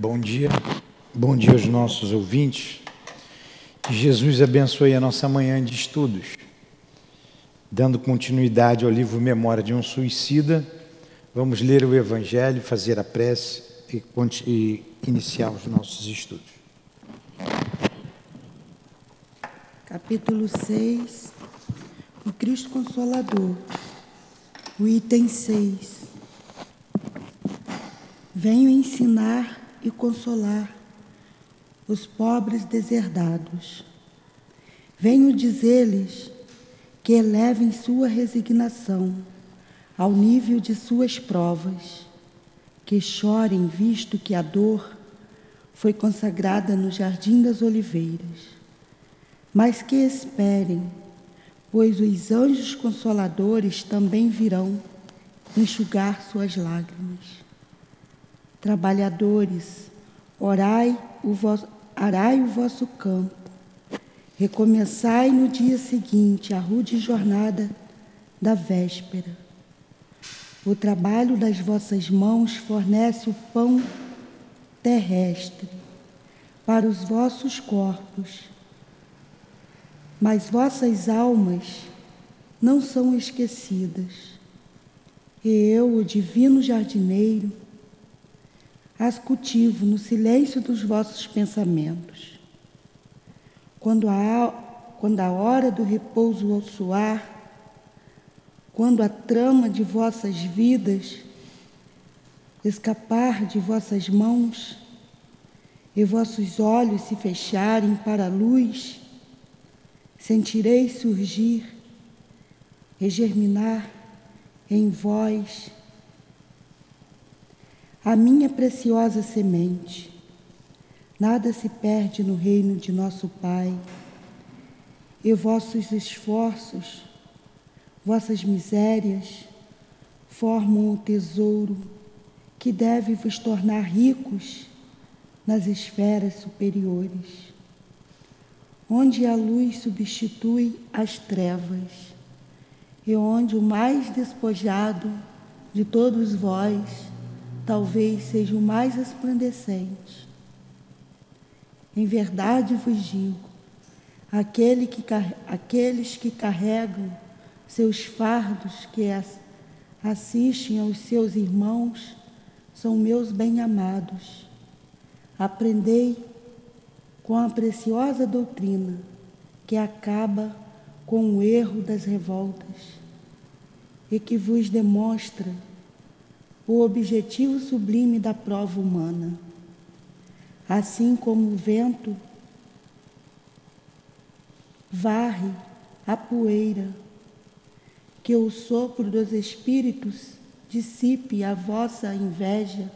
Bom dia, bom dia aos nossos ouvintes. Que Jesus abençoe a nossa manhã de estudos. Dando continuidade ao livro Memória de um Suicida, vamos ler o Evangelho, fazer a prece e, e iniciar os nossos estudos. Capítulo 6 O Cristo Consolador, o item 6. Venho ensinar e consolar os pobres deserdados. Venho dizer-lhes que elevem sua resignação ao nível de suas provas, que chorem visto que a dor foi consagrada no jardim das oliveiras, mas que esperem, pois os anjos consoladores também virão enxugar suas lágrimas. Trabalhadores, orai o vosso, arai o vosso campo. Recomeçai no dia seguinte a rude jornada da véspera. O trabalho das vossas mãos fornece o pão terrestre para os vossos corpos, mas vossas almas não são esquecidas. E eu, o divino jardineiro, as cultivo no silêncio dos vossos pensamentos. Quando a, quando a hora do repouso ao soar, quando a trama de vossas vidas escapar de vossas mãos e vossos olhos se fecharem para a luz, sentirei surgir e germinar em vós a minha preciosa semente. Nada se perde no reino de nosso Pai, e vossos esforços, vossas misérias, formam o tesouro que deve vos tornar ricos nas esferas superiores, onde a luz substitui as trevas, e onde o mais despojado de todos vós talvez seja o mais resplandecente. Em verdade vos digo, aquele que, aqueles que carregam seus fardos, que assistem aos seus irmãos, são meus bem-amados. Aprendei com a preciosa doutrina que acaba com o erro das revoltas e que vos demonstra o objetivo sublime da prova humana. Assim como o vento varre a poeira, que o sopro dos espíritos dissipe a vossa inveja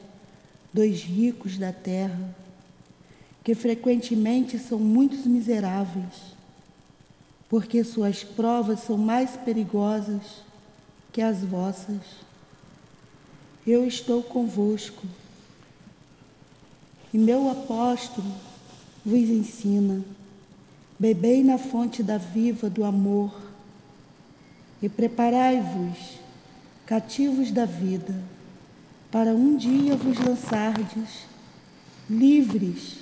dos ricos da terra, que frequentemente são muitos miseráveis, porque suas provas são mais perigosas que as vossas eu estou convosco. E meu apóstolo vos ensina: bebei na fonte da viva do amor e preparai-vos, cativos da vida, para um dia vos lançardes livres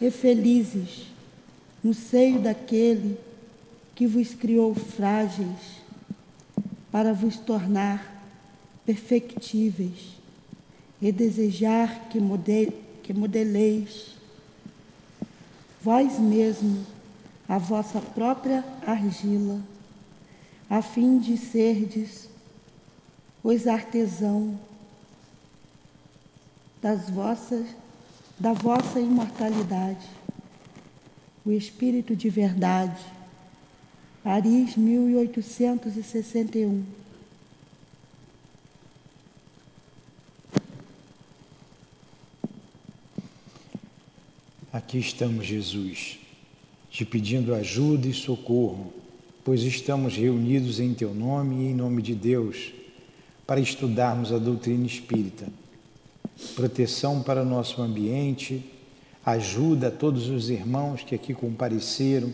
e felizes no seio daquele que vos criou frágeis, para vos tornar perfectíveis e desejar que, modele, que modeleis vós mesmo a vossa própria argila, a fim de serdes os artesão das vossas, da vossa imortalidade, o Espírito de verdade. Paris, 1861. Aqui estamos, Jesus, te pedindo ajuda e socorro, pois estamos reunidos em Teu nome e em nome de Deus para estudarmos a doutrina espírita. Proteção para nosso ambiente, ajuda a todos os irmãos que aqui compareceram,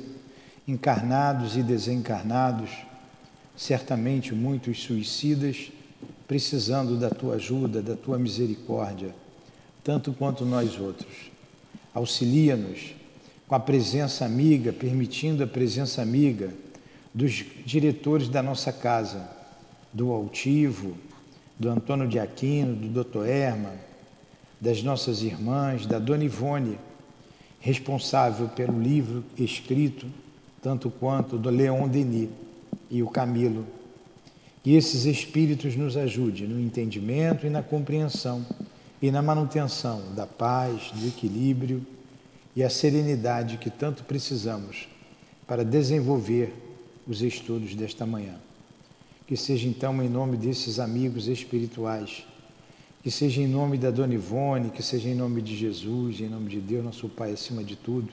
encarnados e desencarnados, certamente muitos suicidas, precisando da tua ajuda, da tua misericórdia tanto quanto nós outros. Auxilia-nos com a presença amiga, permitindo a presença amiga dos diretores da nossa casa, do Altivo, do Antônio de Aquino, do Dr. Erma, das nossas irmãs, da Dona Ivone, responsável pelo livro escrito, tanto quanto do Leon Denis e o Camilo. Que esses espíritos nos ajudem no entendimento e na compreensão e na manutenção da paz, do equilíbrio e a serenidade que tanto precisamos para desenvolver os estudos desta manhã. Que seja então em nome desses amigos espirituais, que seja em nome da Dona Ivone, que seja em nome de Jesus, em nome de Deus, nosso Pai acima de tudo,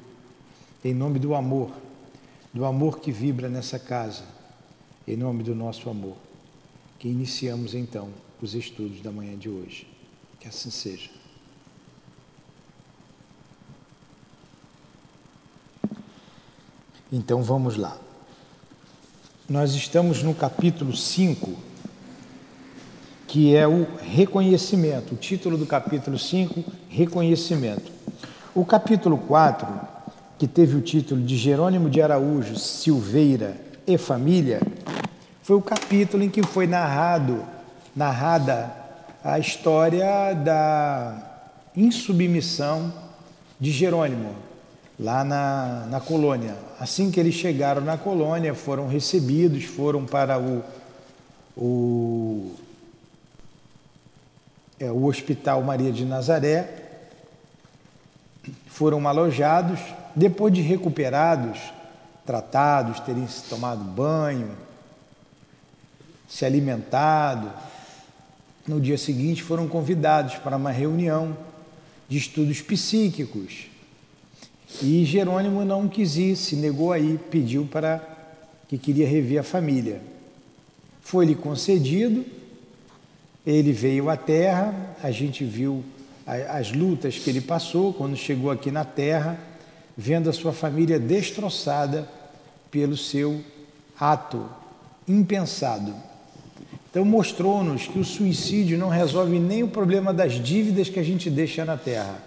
em nome do amor, do amor que vibra nessa casa, em nome do nosso amor, que iniciamos então os estudos da manhã de hoje. Que assim seja. Então vamos lá. Nós estamos no capítulo 5, que é o reconhecimento. O título do capítulo 5, reconhecimento. O capítulo 4, que teve o título de Jerônimo de Araújo, Silveira e Família, foi o capítulo em que foi narrado, narrada a história da insubmissão de Jerônimo, lá na, na colônia. Assim que eles chegaram na colônia, foram recebidos, foram para o, o, é, o Hospital Maria de Nazaré, foram alojados, depois de recuperados, tratados, terem se tomado banho, se alimentado, no dia seguinte foram convidados para uma reunião de estudos psíquicos e Jerônimo não quis ir, se negou aí, pediu para que queria rever a família. Foi-lhe concedido, ele veio à Terra, a gente viu as lutas que ele passou quando chegou aqui na Terra, vendo a sua família destroçada pelo seu ato impensado. Então mostrou-nos que o suicídio não resolve nem o problema das dívidas que a gente deixa na Terra.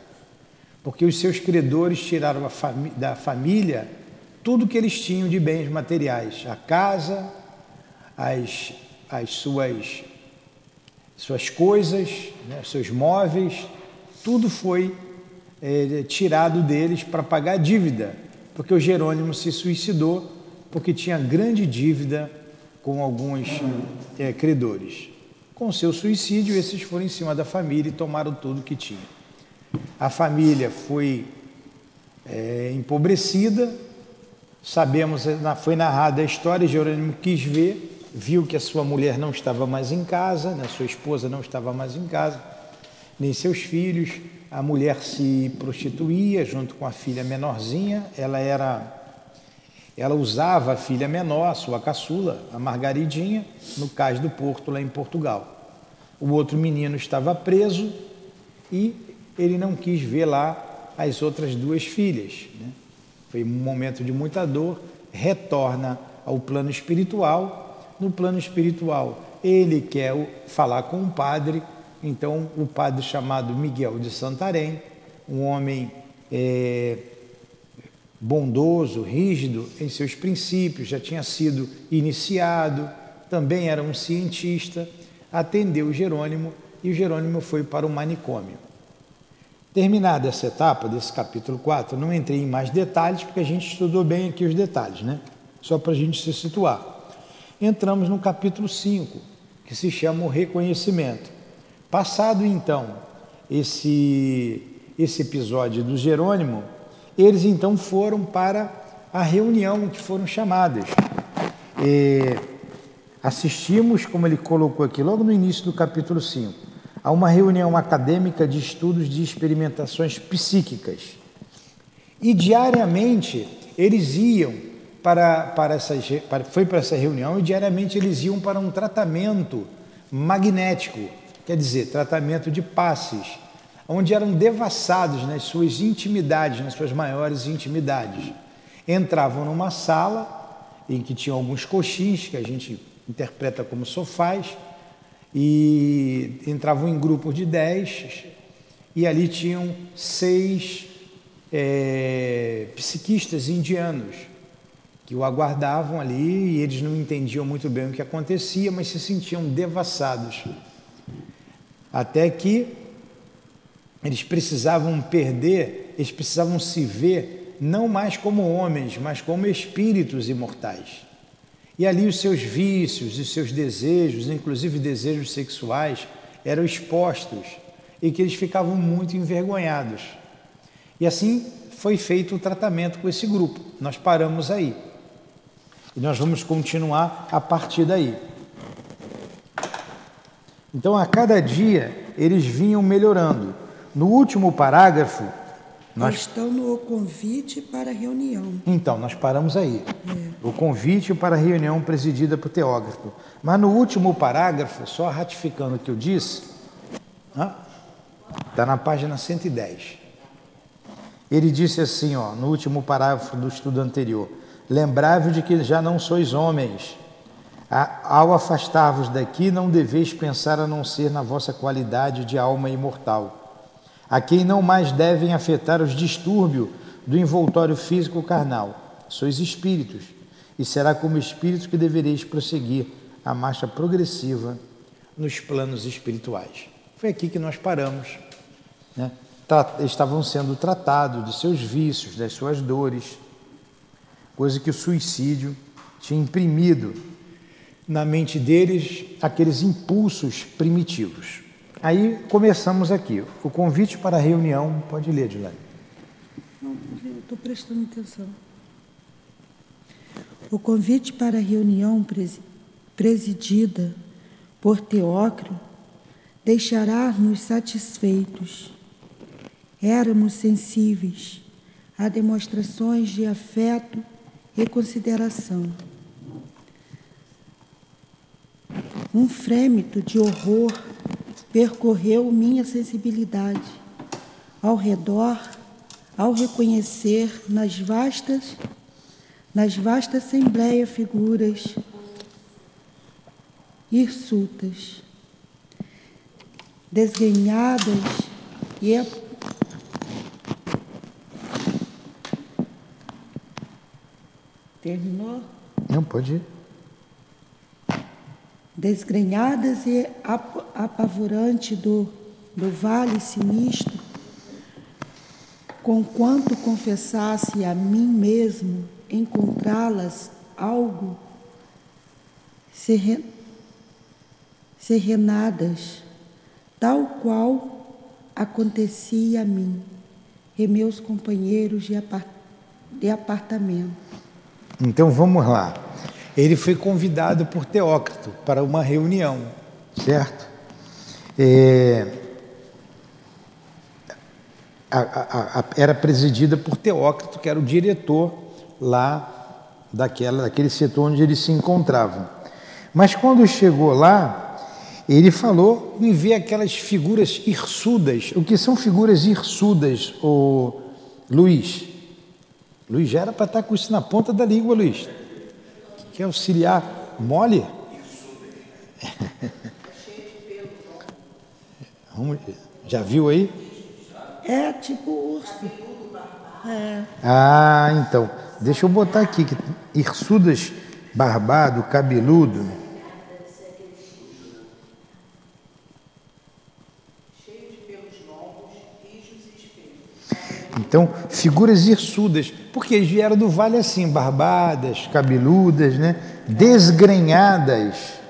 Porque os seus credores tiraram da família tudo que eles tinham de bens materiais, a casa, as, as suas, suas coisas, né, seus móveis, tudo foi é, tirado deles para pagar a dívida, porque o Jerônimo se suicidou porque tinha grande dívida com alguns é, credores. Com seu suicídio, esses foram em cima da família e tomaram tudo que tinha. A família foi é, empobrecida, sabemos, foi narrada a história, Jerônimo quis ver, viu que a sua mulher não estava mais em casa, né, sua esposa não estava mais em casa, nem seus filhos, a mulher se prostituía junto com a filha menorzinha, ela era ela usava a filha menor, sua caçula, a Margaridinha, no cais do Porto, lá em Portugal. O outro menino estava preso e ele não quis ver lá as outras duas filhas. Né? Foi um momento de muita dor, retorna ao plano espiritual. No plano espiritual, ele quer falar com o padre, então o padre chamado Miguel de Santarém, um homem é, bondoso, rígido em seus princípios, já tinha sido iniciado, também era um cientista, atendeu Jerônimo e Jerônimo foi para o manicômio. Terminada essa etapa desse capítulo 4, não entrei em mais detalhes, porque a gente estudou bem aqui os detalhes, né? Só para a gente se situar. Entramos no capítulo 5, que se chama o reconhecimento. Passado então esse, esse episódio do Jerônimo, eles então foram para a reunião que foram chamadas. E assistimos, como ele colocou aqui, logo no início do capítulo 5 a uma reunião acadêmica de estudos de experimentações psíquicas. E diariamente eles iam para, para essa, para, foi para essa reunião e diariamente eles iam para um tratamento magnético, quer dizer, tratamento de passes, onde eram devassados nas suas intimidades, nas suas maiores intimidades. Entravam numa sala em que tinha alguns coxins, que a gente interpreta como sofás, e entravam em grupos de 10 e ali tinham seis é, psiquistas indianos que o aguardavam ali e eles não entendiam muito bem o que acontecia, mas se sentiam devassados. Até que eles precisavam perder, eles precisavam se ver não mais como homens, mas como espíritos imortais. E ali os seus vícios e seus desejos, inclusive desejos sexuais, eram expostos e que eles ficavam muito envergonhados. E assim foi feito o tratamento com esse grupo. Nós paramos aí. E nós vamos continuar a partir daí. Então, a cada dia, eles vinham melhorando. No último parágrafo, nós... Estão no convite para a reunião. Então, nós paramos aí. É. O convite para a reunião presidida por Teógrafo. Mas no último parágrafo, só ratificando o que eu disse, está na página 110. Ele disse assim, ó, no último parágrafo do estudo anterior: Lembrai-vos de que já não sois homens. Ao afastar-vos daqui, não deveis pensar a não ser na vossa qualidade de alma imortal a quem não mais devem afetar os distúrbios do envoltório físico carnal. Sois espíritos, e será como espíritos que devereis prosseguir a marcha progressiva nos planos espirituais. Foi aqui que nós paramos. Né? Estavam sendo tratados de seus vícios, das suas dores, coisa que o suicídio tinha imprimido na mente deles aqueles impulsos primitivos. Aí começamos aqui. O convite para a reunião, pode ler, Dilane. Não, estou prestando atenção. O convite para a reunião presidida por Teócrito deixará-nos satisfeitos. Éramos sensíveis a demonstrações de afeto e consideração. Um frêmito de horror percorreu minha sensibilidade ao redor ao reconhecer nas vastas nas vastas assembleia figuras hirsutas desgrenhadas e terminou? Não pode ir. Desgrenhadas e apavorante do, do vale sinistro, conquanto confessasse a mim mesmo encontrá-las algo serrenadas, tal qual acontecia a mim e meus companheiros de, apart de apartamento. Então vamos lá ele foi convidado por Teócrito para uma reunião, certo? É, a, a, a, era presidida por Teócrito, que era o diretor lá daquela, daquele setor onde eles se encontravam. Mas quando chegou lá, ele falou em ver aquelas figuras hirsudas. O que são figuras hirsudas, o Luiz? Luiz já era para estar com isso na ponta da língua, Luiz. Quer auxiliar mole? Já viu aí? É tipo urso. É. Ah, então. Deixa eu botar aqui. Hirsudas barbado, cabeludo. Então, figuras hirsudas, porque eles vieram do vale assim, barbadas, cabeludas, né? desgrenhadas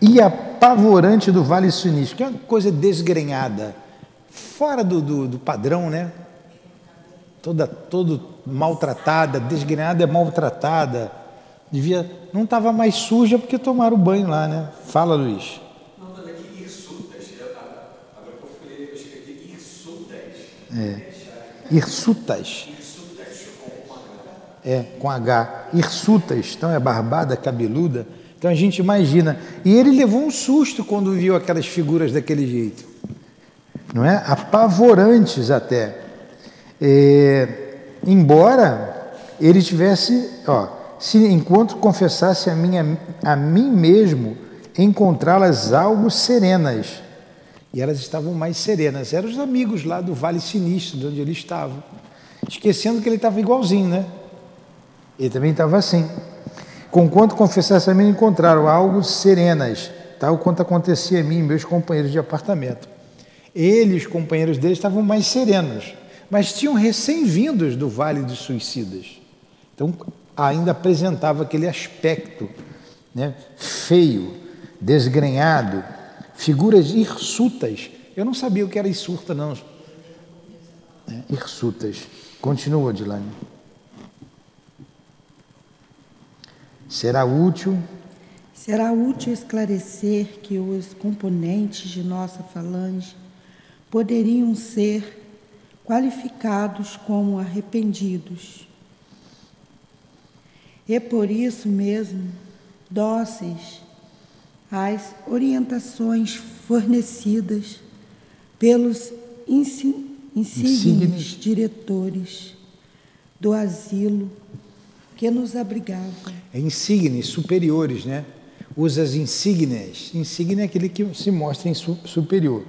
e apavorante do vale sinistro, que é uma coisa desgrenhada, fora do, do, do padrão, né? Toda, todo maltratada, desgrenhada é maltratada. Devia, não estava mais suja porque tomaram banho lá, né? Fala, Luiz. Não, aqui hirsutas. Agora eu hirsutas. É. Hirsutas. É, com H. Hirsutas, então é barbada, cabeluda. Então a gente imagina. E ele levou um susto quando viu aquelas figuras daquele jeito. Não é? Apavorantes até. É, embora ele tivesse, ó, se enquanto confessasse a, minha, a mim mesmo, encontrá-las algo serenas E elas estavam mais serenas. Eram os amigos lá do Vale Sinistro, de onde ele estava. Esquecendo que ele estava igualzinho, né? Ele também estava assim. Conquanto confessasse a mim, encontraram algo serenas, tal quanto acontecia a mim e meus companheiros de apartamento. Ele e os companheiros dele estavam mais serenos, mas tinham recém-vindos do Vale dos Suicidas. Então, ainda apresentava aquele aspecto né, feio, desgrenhado, figuras hirsutas. Eu não sabia o que era hirsuta, não. É, hirsutas. Continua, Dilane. Será útil. Será útil esclarecer que os componentes de nossa falange poderiam ser qualificados como arrependidos. E por isso mesmo, dóceis às orientações fornecidas pelos insígnios diretores do asilo que nos abrigavam. É insígnios superiores, né? Usa as insígnias. Insígnia é aquele que se mostra em superior.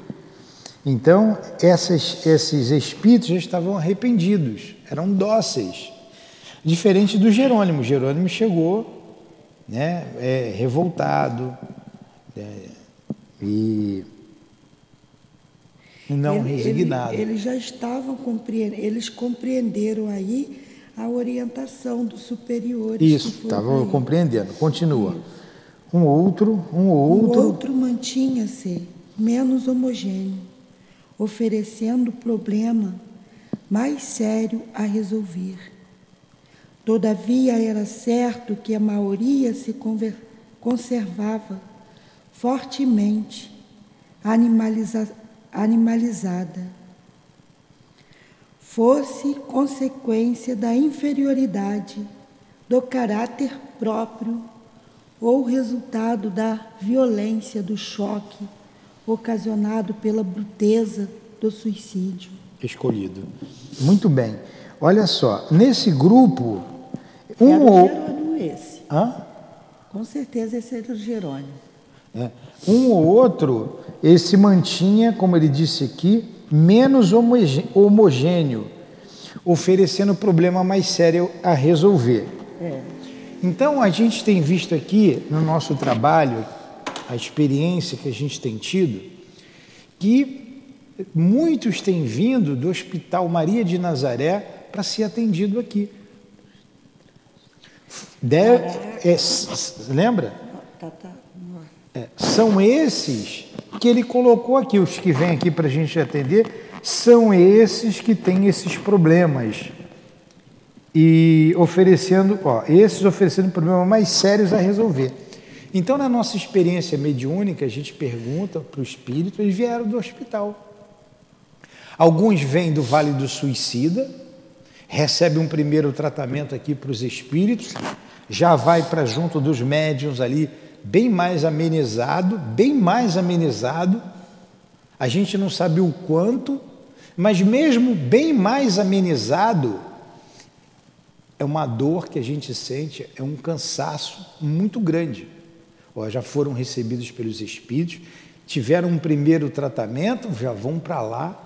Então, essas, esses espíritos já estavam arrependidos, eram dóceis. Diferente do Jerônimo. Jerônimo chegou né, é, revoltado é, e não ele, resignado. Ele, eles já estavam compreendendo, eles compreenderam aí a orientação dos superiores. Isso, estavam compreendendo. Continua. Um outro, um outro. O outro mantinha-se menos homogêneo, oferecendo problema mais sério a resolver. Todavia era certo que a maioria se conservava fortemente animaliza animalizada fosse consequência da inferioridade, do caráter próprio ou resultado da violência do choque ocasionado pela bruteza do suicídio. Escolhido. Muito bem. Olha só, nesse grupo, um era o Jerônimo esse. Hã? Com certeza esse era o Jerônimo. É. Um ou outro, esse mantinha, como ele disse aqui, menos homogêneo, oferecendo problema mais sério a resolver. É. Então, a gente tem visto aqui no nosso trabalho, a experiência que a gente tem tido, que muitos têm vindo do Hospital Maria de Nazaré para ser atendido aqui. É, lembra? Tá, tá. É, são esses que ele colocou aqui, os que vêm aqui para a gente atender, são esses que têm esses problemas. E oferecendo, ó, esses oferecendo problemas mais sérios a resolver. Então, na nossa experiência mediúnica, a gente pergunta para o espírito, eles vieram do hospital. Alguns vêm do Vale do Suicida, recebem um primeiro tratamento aqui para os espíritos, já vai para junto dos médiums ali bem mais amenizado, bem mais amenizado. A gente não sabe o quanto, mas mesmo bem mais amenizado, é uma dor que a gente sente, é um cansaço muito grande. Ó, já foram recebidos pelos espíritos, tiveram um primeiro tratamento, já vão para lá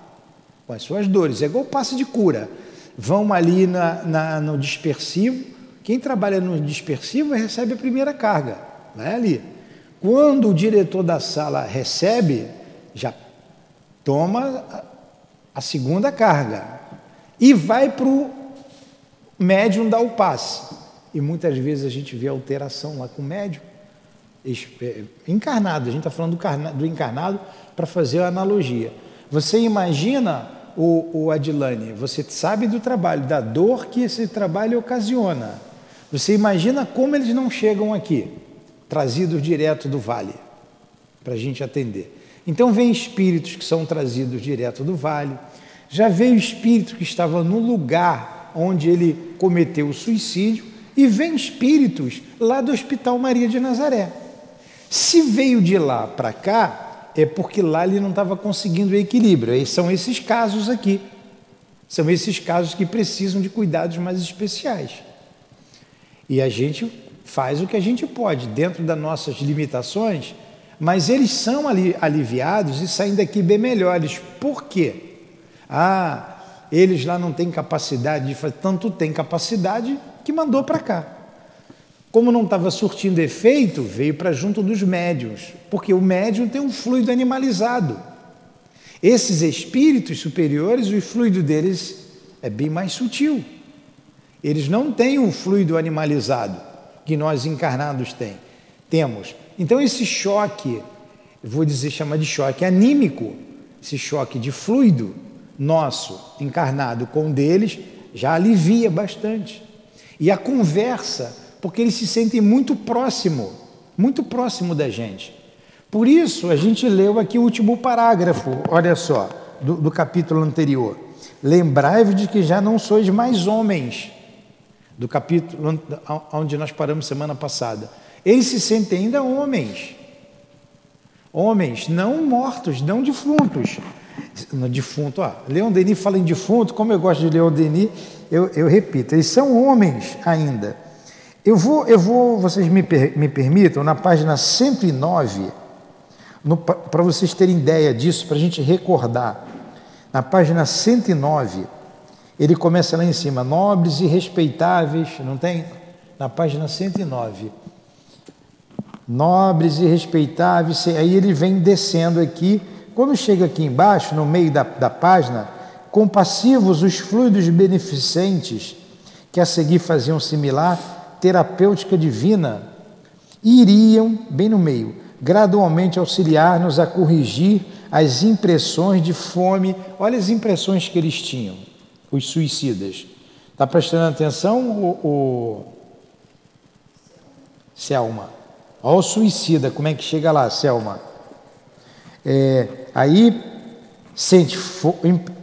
com as suas dores. É igual passe de cura. Vão ali na, na, no dispersivo. Quem trabalha no dispersivo recebe a primeira carga vai ali. Quando o diretor da sala recebe, já toma a segunda carga e vai para o médium dar o passe. E muitas vezes a gente vê alteração lá com o médium é, encarnado, a gente está falando do encarnado para fazer a analogia. Você imagina o, o Adilane, você sabe do trabalho, da dor que esse trabalho ocasiona. Você imagina como eles não chegam aqui trazidos direto do vale, para a gente atender. Então, vem espíritos que são trazidos direto do vale, já veio espírito que estava no lugar onde ele cometeu o suicídio, e vem espíritos lá do Hospital Maria de Nazaré. Se veio de lá para cá, é porque lá ele não estava conseguindo o equilíbrio. Aí são esses casos aqui. São esses casos que precisam de cuidados mais especiais. E a gente faz o que a gente pode, dentro das nossas limitações, mas eles são ali, aliviados e saem daqui bem melhores. Por quê? Ah, eles lá não têm capacidade de fazer, tanto tem capacidade que mandou para cá. Como não estava surtindo efeito, veio para junto dos médiums, porque o médium tem um fluido animalizado. Esses espíritos superiores, o fluido deles é bem mais sutil. Eles não têm um fluido animalizado que nós encarnados tem, temos. Então esse choque, vou dizer chamar de choque anímico, esse choque de fluido nosso encarnado com o deles já alivia bastante. E a conversa porque eles se sentem muito próximo, muito próximo da gente. Por isso, a gente leu aqui o último parágrafo, olha só, do, do capítulo anterior. Lembrai-vos de que já não sois mais homens, do capítulo onde nós paramos semana passada. Eles se sentem ainda homens. Homens, não mortos, não defuntos. No defunto, ó, Leon Denis fala em defunto, como eu gosto de Leon Denis, eu, eu repito, eles são homens ainda. Eu vou, eu vou vocês me, me permitam, na página 109, para vocês terem ideia disso, para a gente recordar. Na página 109, ele começa lá em cima, nobres e respeitáveis, não tem? Na página 109. Nobres e respeitáveis, aí ele vem descendo aqui. Quando chega aqui embaixo, no meio da, da página, compassivos os fluidos beneficentes, que a seguir faziam similar, terapêutica divina, iriam, bem no meio, gradualmente auxiliar-nos a corrigir as impressões de fome. Olha as impressões que eles tinham, os suicidas. Está prestando atenção, o, o... Selma? Olha o suicida, como é que chega lá, Selma? É, aí, sente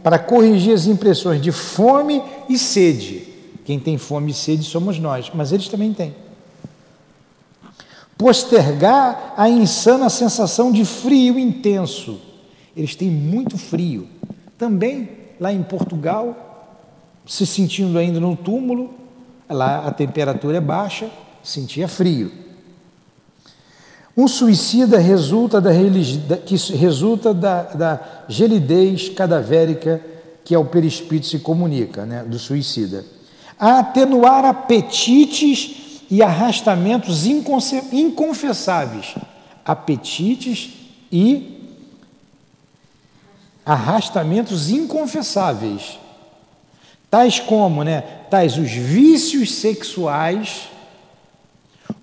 para corrigir as impressões de fome e sede quem tem fome e sede somos nós, mas eles também têm. Postergar a insana sensação de frio intenso. Eles têm muito frio. Também lá em Portugal, se sentindo ainda no túmulo, lá a temperatura é baixa, sentia frio. Um suicida resulta da, que resulta da, da gelidez cadavérica que ao perispírito se comunica, né, do suicida a atenuar apetites e arrastamentos inconfessáveis. Apetites e arrastamentos inconfessáveis. Tais como, né? Tais os vícios sexuais,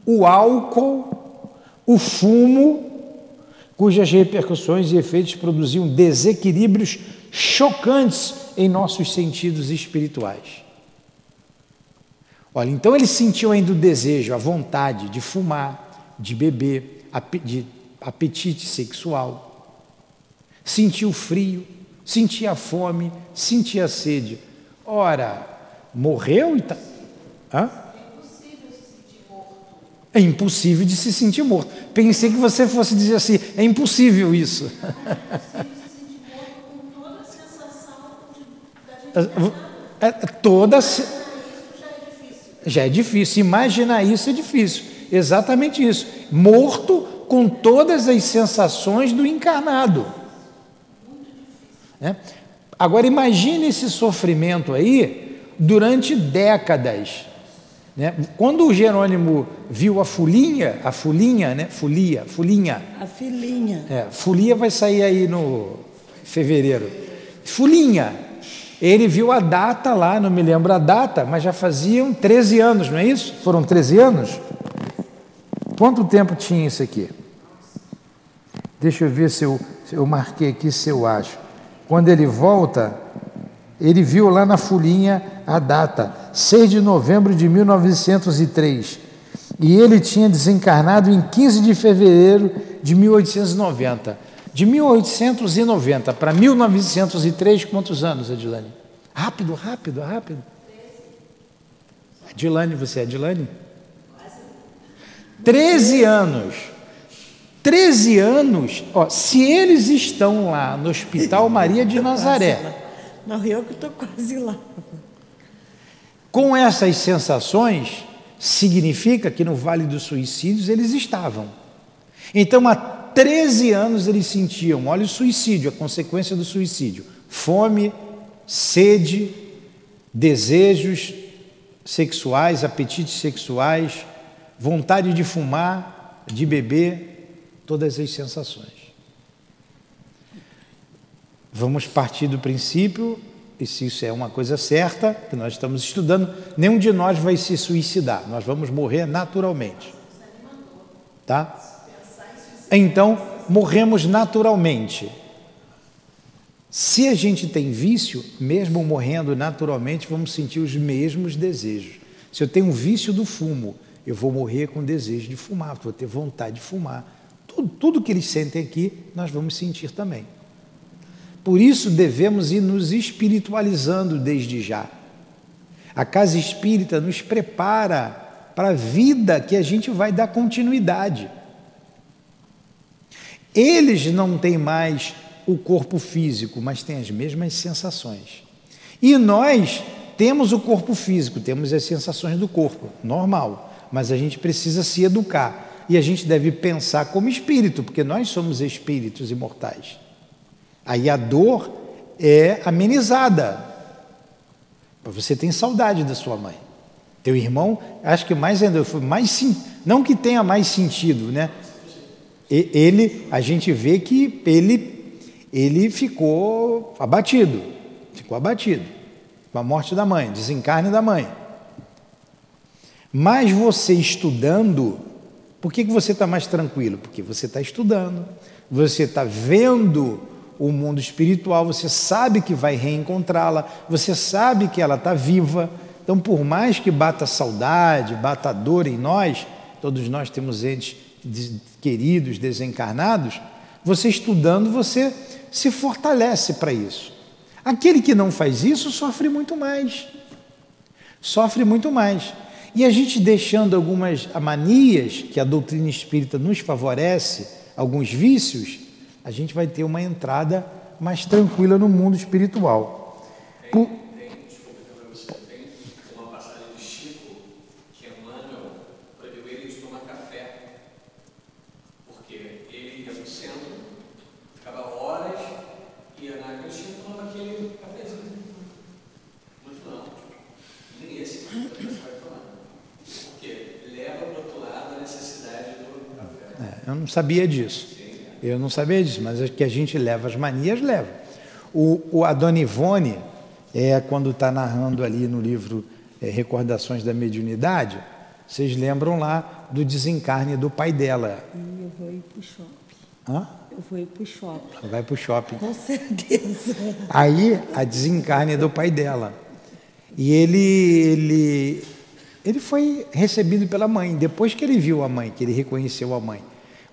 o álcool, o fumo, cujas repercussões e efeitos produziam desequilíbrios chocantes em nossos sentidos espirituais. Olha, então ele sentiu ainda o desejo, a vontade de fumar, de beber, de apetite sexual. Sentiu frio, sentia fome, sentia sede. Ora, morreu e tá... Hã? É impossível de se sentir morto. Pensei que você fosse dizer assim, é impossível isso. É, toda já é difícil. Imaginar isso é difícil. Exatamente isso. Morto com todas as sensações do encarnado. É? Agora imagine esse sofrimento aí durante décadas. Né? Quando o Jerônimo viu a fulinha, a fulinha, né? Folia, fulinha. A filhinha. É, folia vai sair aí no fevereiro. Fulinha, ele viu a data lá, não me lembro a data, mas já faziam 13 anos, não é isso? Foram 13 anos? Quanto tempo tinha isso aqui? Deixa eu ver se eu, se eu marquei aqui, se eu acho. Quando ele volta, ele viu lá na folhinha a data, 6 de novembro de 1903. E ele tinha desencarnado em 15 de fevereiro de 1890. De 1890 para 1903, quantos anos, Adilane? Rápido, rápido, rápido. Adilane, você é Adilane? 13 anos. 13 anos. Ó, se eles estão lá no Hospital Maria de Nazaré. Não, eu que estou quase lá. Com essas sensações, significa que no Vale dos Suicídios eles estavam. Então, a 13 anos eles sentiam, olha o suicídio, a consequência do suicídio: fome, sede, desejos sexuais, apetites sexuais, vontade de fumar, de beber, todas as sensações. Vamos partir do princípio, e se isso é uma coisa certa, que nós estamos estudando, nenhum de nós vai se suicidar, nós vamos morrer naturalmente. Tá? Então, morremos naturalmente. Se a gente tem vício, mesmo morrendo naturalmente, vamos sentir os mesmos desejos. Se eu tenho um vício do fumo, eu vou morrer com desejo de fumar, vou ter vontade de fumar. Tudo, tudo que eles sentem aqui, nós vamos sentir também. Por isso devemos ir nos espiritualizando desde já. A casa espírita nos prepara para a vida que a gente vai dar continuidade. Eles não têm mais o corpo físico, mas têm as mesmas sensações. E nós temos o corpo físico, temos as sensações do corpo, normal, mas a gente precisa se educar. E a gente deve pensar como espírito, porque nós somos espíritos imortais. Aí a dor é amenizada. Você tem saudade da sua mãe. Teu irmão, acho que mais ainda, mais não que tenha mais sentido, né? Ele, a gente vê que ele, ele ficou abatido, ficou abatido com a morte da mãe, desencarne da mãe. Mas você estudando, por que, que você está mais tranquilo? Porque você está estudando, você está vendo o mundo espiritual, você sabe que vai reencontrá-la, você sabe que ela está viva. Então, por mais que bata saudade, bata dor em nós, todos nós temos entes queridos, desencarnados, você estudando, você se fortalece para isso. Aquele que não faz isso sofre muito mais. Sofre muito mais. E a gente deixando algumas manias que a doutrina espírita nos favorece, alguns vícios, a gente vai ter uma entrada mais tranquila no mundo espiritual. Por... não sabia disso. Eu não sabia disso, mas é que a gente leva as manias, leva. O, o a Dona Ivone, é, quando está narrando ali no livro é, Recordações da Mediunidade, vocês lembram lá do desencarne do pai dela. Eu vou ir para o shopping. Hã? Eu vou ir para o shopping. Vai para o shopping. Com certeza. Aí, a desencarne do pai dela. E ele, ele, ele foi recebido pela mãe. Depois que ele viu a mãe, que ele reconheceu a mãe,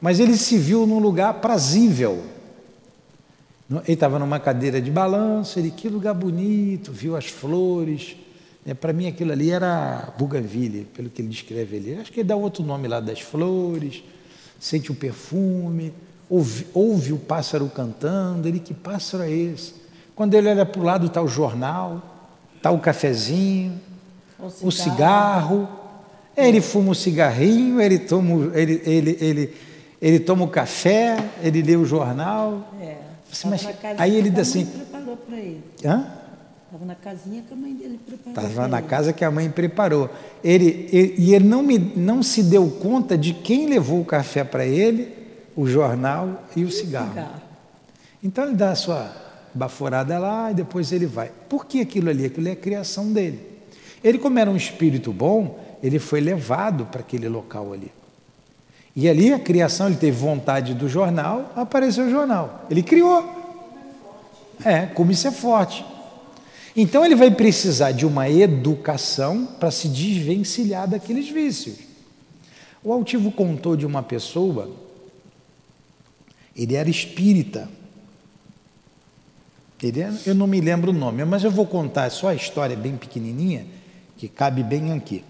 mas ele se viu num lugar prazível. Ele estava numa cadeira de balanço, ele, que lugar bonito, viu as flores. É, Para mim aquilo ali era Bougainville, pelo que ele descreve ali. Acho que ele dá outro nome lá das flores, sente o perfume, ouve, ouve o pássaro cantando, ele, que pássaro é esse? Quando ele olha para o lado está o jornal, está o cafezinho, o cigarro. o cigarro. Ele fuma o cigarrinho, ele toma, ele, ele, ele, ele toma o café, ele lê o jornal. É. Você, mas, aí ele diz assim. preparou para ele. Hã? Estava na casinha que a mãe dele preparou. Estava na ele. casa que a mãe preparou. Ele, ele, e ele não, me, não se deu conta de quem levou o café para ele, o jornal e o cigarro. cigarro. Então ele dá a sua baforada lá e depois ele vai. Por que aquilo ali? Aquilo é a criação dele. Ele, como era um espírito bom, ele foi levado para aquele local ali. E ali a criação, ele teve vontade do jornal, apareceu o jornal. Ele criou. É, como isso é forte. Então ele vai precisar de uma educação para se desvencilhar daqueles vícios. O Altivo contou de uma pessoa, ele era espírita. Ele era, eu não me lembro o nome, mas eu vou contar só a história bem pequenininha, que cabe bem aqui.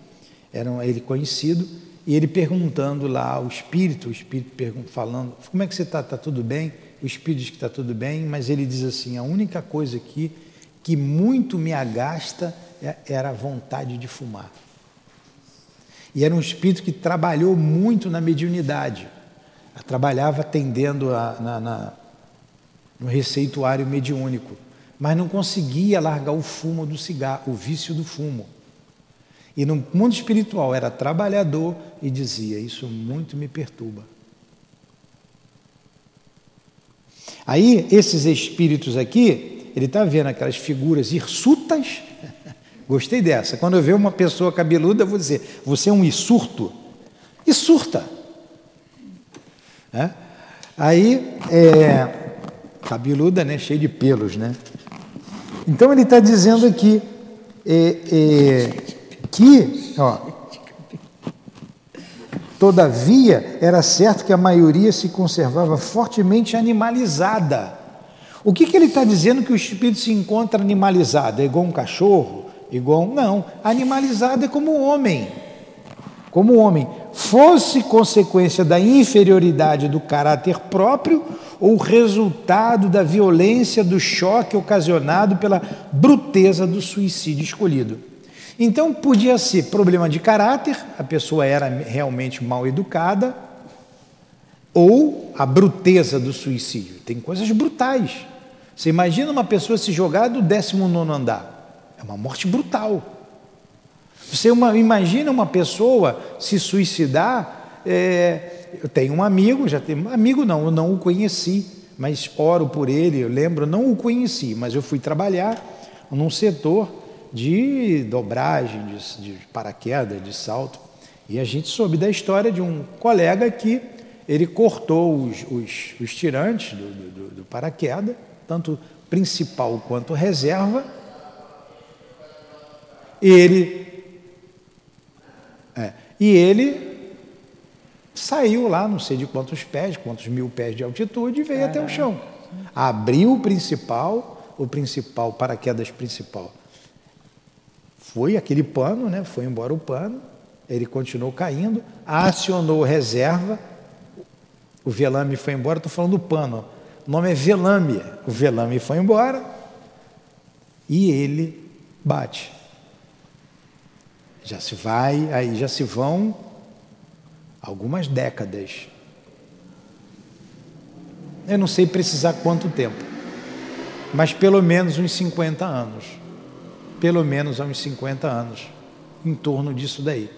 Era ele conhecido e ele perguntando lá ao espírito, o espírito falando, como é que você está? Está tudo bem? O espírito diz que está tudo bem, mas ele diz assim, a única coisa aqui que muito me agasta é, era a vontade de fumar. E era um espírito que trabalhou muito na mediunidade. trabalhava atendendo a, na, na, no receituário mediúnico, mas não conseguia largar o fumo do cigarro, o vício do fumo. E no mundo espiritual era trabalhador e dizia: Isso muito me perturba. Aí, esses espíritos aqui, ele está vendo aquelas figuras hirsutas. Gostei dessa. Quando eu ver uma pessoa cabeluda, eu vou dizer: Você é um isurto. E surta. É? Aí, é, cabeluda, né? Cheio de pelos, né? Então ele está dizendo aqui é, é, que, ó, todavia, era certo que a maioria se conservava fortemente animalizada. O que, que ele está dizendo que o espírito se encontra animalizado? É igual um cachorro? Igual não, animalizado é como um homem como homem, fosse consequência da inferioridade do caráter próprio ou resultado da violência do choque ocasionado pela bruteza do suicídio escolhido. Então podia ser problema de caráter, a pessoa era realmente mal educada, ou a bruteza do suicídio. Tem coisas brutais. Você imagina uma pessoa se jogar do 19 andar. É uma morte brutal. Você uma, imagina uma pessoa se suicidar. É, eu tenho um amigo, já tenho amigo não, eu não o conheci, mas oro por ele. Eu lembro, não o conheci, mas eu fui trabalhar num setor de dobragem, de, de paraquedas, de salto, e a gente soube da história de um colega que ele cortou os, os, os tirantes do, do, do paraquedas, tanto principal quanto reserva, ele é. E ele saiu lá, não sei de quantos pés, quantos mil pés de altitude, e veio até o chão. Abriu o principal, o principal, paraquedas principal. Foi aquele pano, né? Foi embora o pano, ele continuou caindo, acionou reserva, o velame foi embora, estou falando do pano, o nome é velame, o velame foi embora e ele bate. Já se vai, aí já se vão algumas décadas. Eu não sei precisar quanto tempo, mas pelo menos uns 50 anos. Pelo menos uns 50 anos, em torno disso daí.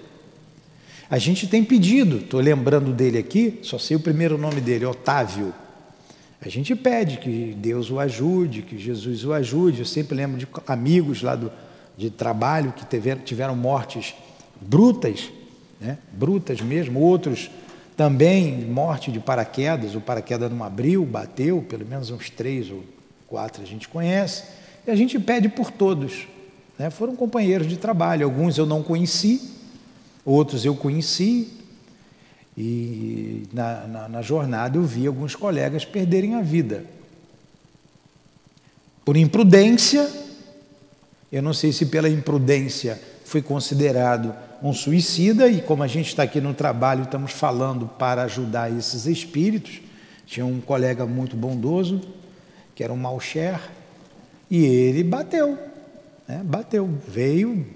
A gente tem pedido, estou lembrando dele aqui, só sei o primeiro nome dele, Otávio. A gente pede que Deus o ajude, que Jesus o ajude. Eu sempre lembro de amigos lá do, de trabalho que tiveram, tiveram mortes brutas, né? brutas mesmo, outros também morte de paraquedas, o paraquedas não abriu, bateu, pelo menos uns três ou quatro a gente conhece, e a gente pede por todos. Né? Foram companheiros de trabalho, alguns eu não conheci, outros eu conheci, e na, na, na jornada eu vi alguns colegas perderem a vida. Por imprudência, eu não sei se pela imprudência foi considerado um suicida, e como a gente está aqui no trabalho, estamos falando para ajudar esses espíritos. Tinha um colega muito bondoso, que era um malcher, e ele bateu, né? bateu, veio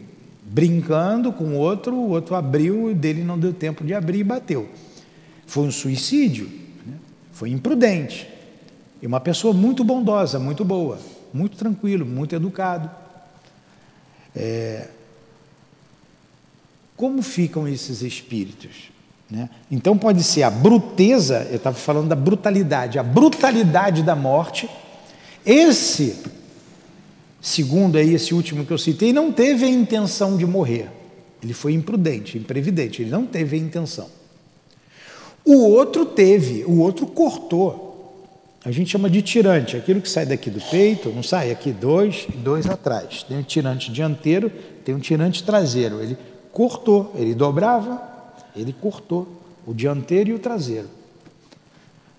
brincando com o outro, o outro abriu, dele não deu tempo de abrir e bateu. Foi um suicídio, né? foi imprudente. E uma pessoa muito bondosa, muito boa, muito tranquilo, muito educado. É, como ficam esses espíritos? Né? Então pode ser a bruteza, eu estava falando da brutalidade, a brutalidade da morte. Esse, segundo aí esse último que eu citei, não teve a intenção de morrer. Ele foi imprudente, imprevidente, ele não teve a intenção. O outro teve, o outro cortou. A gente chama de tirante, aquilo que sai daqui do peito, não sai aqui dois e dois atrás. Tem um tirante dianteiro, tem um tirante traseiro. Ele cortou, ele dobrava, ele cortou o dianteiro e o traseiro.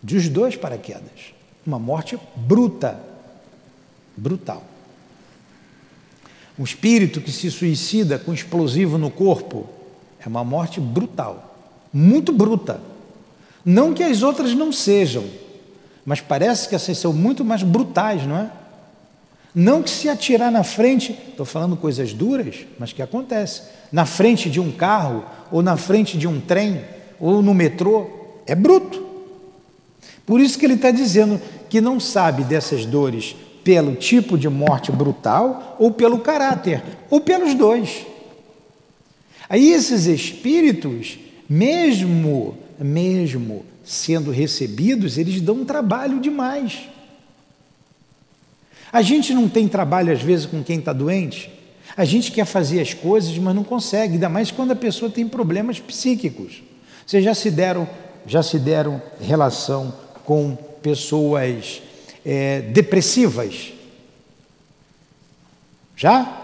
Dos dois paraquedas. Uma morte bruta, brutal. Um espírito que se suicida com explosivo no corpo é uma morte brutal, muito bruta. Não que as outras não sejam, mas parece que essas são muito mais brutais, não é? Não que se atirar na frente, estou falando coisas duras, mas que acontece, na frente de um carro, ou na frente de um trem, ou no metrô, é bruto. Por isso que ele está dizendo que não sabe dessas dores pelo tipo de morte brutal ou pelo caráter, ou pelos dois. Aí esses espíritos, mesmo, mesmo sendo recebidos, eles dão um trabalho demais. A gente não tem trabalho às vezes com quem está doente. A gente quer fazer as coisas, mas não consegue, ainda mais quando a pessoa tem problemas psíquicos. Vocês já se deram, já se deram relação com pessoas é, depressivas? Já?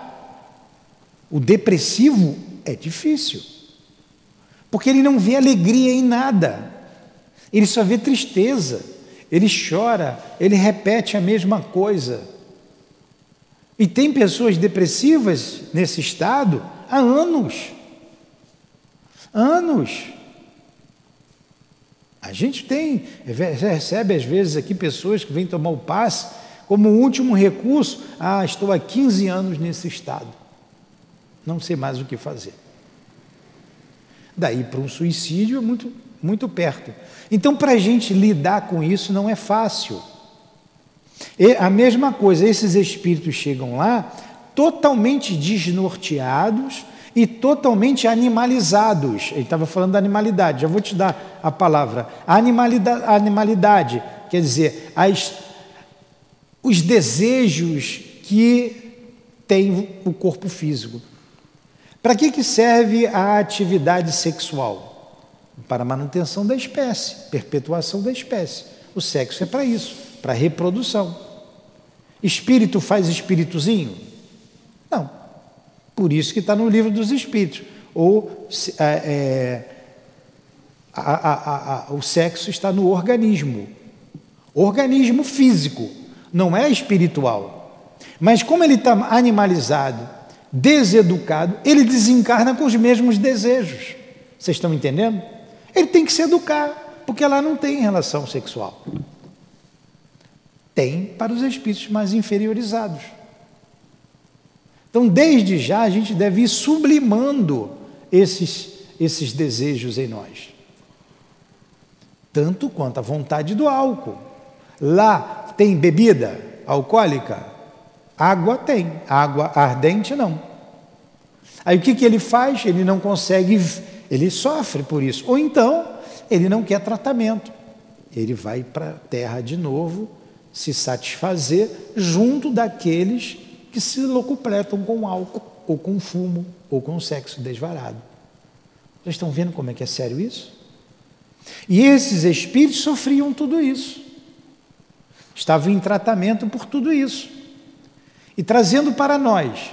O depressivo é difícil, porque ele não vê alegria em nada, ele só vê tristeza, ele chora, ele repete a mesma coisa. E tem pessoas depressivas nesse estado há anos. Anos. A gente tem, recebe às vezes aqui pessoas que vêm tomar o passe como último recurso. Ah, estou há 15 anos nesse estado. Não sei mais o que fazer. Daí para um suicídio é muito, muito perto. Então, para a gente lidar com isso não é fácil. E a mesma coisa, esses espíritos chegam lá totalmente desnorteados e totalmente animalizados. Ele estava falando da animalidade, já vou te dar a palavra. Animalidade, animalidade quer dizer, as, os desejos que tem o corpo físico. Para que, que serve a atividade sexual? Para a manutenção da espécie, perpetuação da espécie. O sexo é para isso para reprodução. Espírito faz espíritozinho? Por isso que está no livro dos Espíritos. Ou é, é, a, a, a, o sexo está no organismo. Organismo físico, não é espiritual. Mas como ele está animalizado, deseducado, ele desencarna com os mesmos desejos. Vocês estão entendendo? Ele tem que se educar, porque lá não tem relação sexual. Tem para os espíritos mais inferiorizados. Então, desde já, a gente deve ir sublimando esses, esses desejos em nós. Tanto quanto a vontade do álcool. Lá tem bebida alcoólica? Água tem, água ardente não. Aí o que, que ele faz? Ele não consegue, ele sofre por isso. Ou então, ele não quer tratamento. Ele vai para a terra de novo se satisfazer junto daqueles que se locupletam com álcool, ou com fumo, ou com sexo desvarado. Vocês estão vendo como é que é sério isso? E esses espíritos sofriam tudo isso. Estavam em tratamento por tudo isso. E trazendo para nós,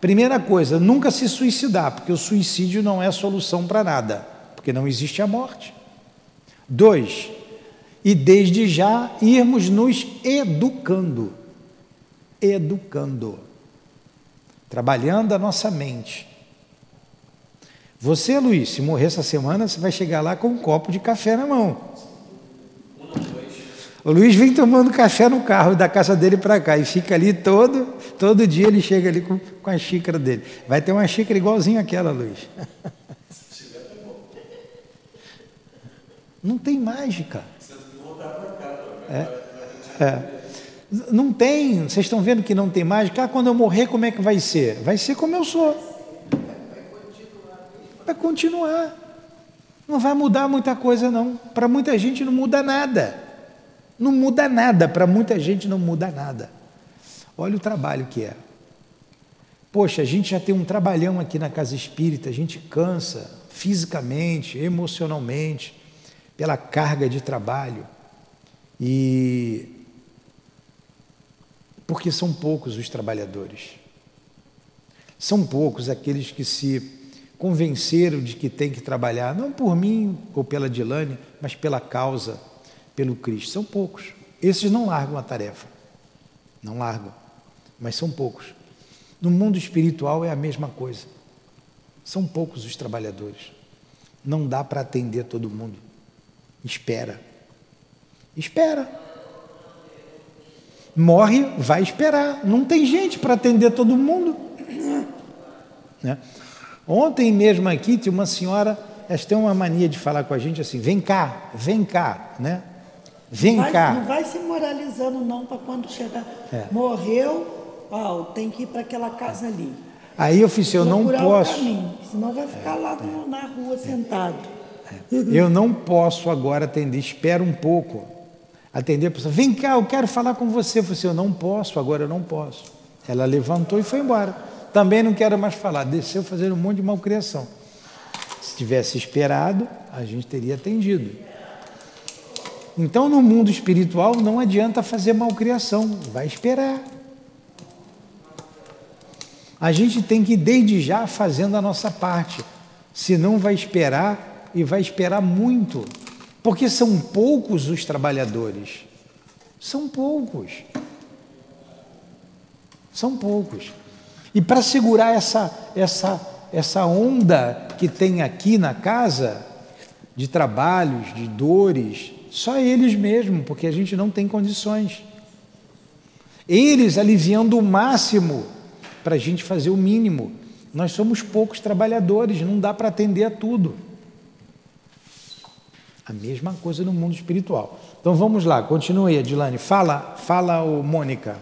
primeira coisa, nunca se suicidar, porque o suicídio não é solução para nada, porque não existe a morte. Dois, e desde já irmos nos educando, educando, trabalhando a nossa mente. Você, Luiz, se morrer essa semana, você vai chegar lá com um copo de café na mão. O Luiz vem tomando café no carro da casa dele para cá e fica ali todo, todo dia ele chega ali com, com a xícara dele. Vai ter uma xícara igualzinha àquela, Luiz. Não tem mágica. É, é. Não tem, vocês estão vendo que não tem mágica? Ah, quando eu morrer, como é que vai ser? Vai ser como eu sou. Vai continuar. Não vai mudar muita coisa, não. Para muita gente não muda nada. Não muda nada. Para muita gente não muda nada. Olha o trabalho que é. Poxa, a gente já tem um trabalhão aqui na casa espírita, a gente cansa fisicamente, emocionalmente, pela carga de trabalho. E porque são poucos os trabalhadores. São poucos aqueles que se convenceram de que tem que trabalhar, não por mim ou pela Dilane, mas pela causa, pelo Cristo. São poucos. Esses não largam a tarefa. Não largam. Mas são poucos. No mundo espiritual é a mesma coisa. São poucos os trabalhadores. Não dá para atender todo mundo. Espera. Espera. Morre, vai esperar. Não tem gente para atender todo mundo. Né? Ontem mesmo aqui tinha uma senhora, ela tem uma mania de falar com a gente assim: vem cá, vem cá. Né? Vem vai, cá. Não vai se moralizando, não, para quando chegar. É. Morreu, ó, tem que ir para aquela casa ali. Aí eu fiz, eu não posso. Caminho, senão vai ficar lá no- na rua sentado. Eu não posso agora atender, espera um pouco. Atender a pessoa, vem cá, eu quero falar com você. Eu falei assim, eu não posso, agora eu não posso. Ela levantou e foi embora. Também não quero mais falar, desceu fazendo um monte de malcriação. Se tivesse esperado, a gente teria atendido. Então, no mundo espiritual, não adianta fazer malcriação, vai esperar. A gente tem que ir desde já fazendo a nossa parte, senão vai esperar e vai esperar muito, porque são poucos os trabalhadores. São poucos. São poucos. E para segurar essa, essa, essa onda que tem aqui na casa, de trabalhos, de dores, só eles mesmo, porque a gente não tem condições. Eles aliviando o máximo para a gente fazer o mínimo. Nós somos poucos trabalhadores, não dá para atender a tudo. A mesma coisa no mundo espiritual. Então vamos lá, continue, Adilane. Fala, fala, o Mônica.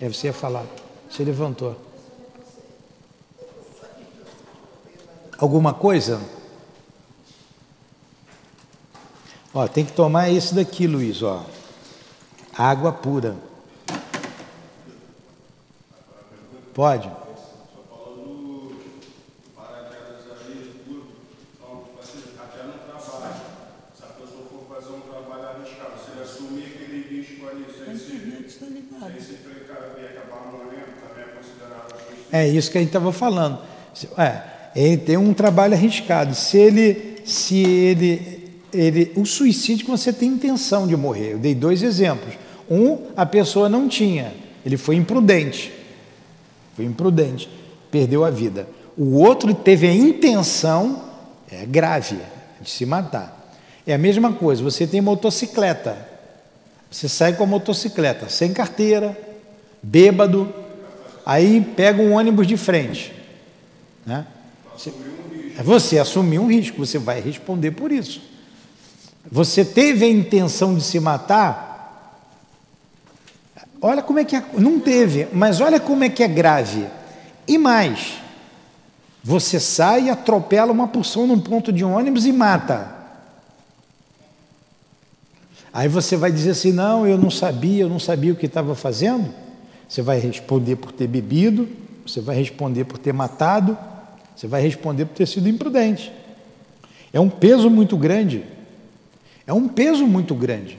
É, você ia falar. Você levantou. Alguma coisa? Ó, tem que tomar esse daqui, Luiz, ó. Água pura. Pode? Até no trabalho. Se a pessoa for fazer um trabalho arriscado, se ele assumir aquele risco ali, sem se, Tá ligado? sem se precaver e acabar morrendo, também é considerado suicídio. É isso que a gente estava falando. É, ele tem um trabalho arriscado. Se ele, se ele, ele, o suicídio que você tem intenção de morrer. Eu dei dois exemplos. Um, a pessoa não tinha, ele foi imprudente, foi imprudente, perdeu a vida. O outro teve a intenção, é grave, de se matar. É a mesma coisa. Você tem motocicleta, você sai com a motocicleta sem carteira, bêbado, aí pega um ônibus de frente. Né? Você, você assumiu um risco, você vai responder por isso. Você teve a intenção de se matar? Olha como é que é, não teve, mas olha como é que é grave. E mais, você sai e atropela uma pessoa num ponto de ônibus e mata. Aí você vai dizer assim: não, eu não sabia, eu não sabia o que estava fazendo. Você vai responder por ter bebido, você vai responder por ter matado, você vai responder por ter sido imprudente. É um peso muito grande. É um peso muito grande.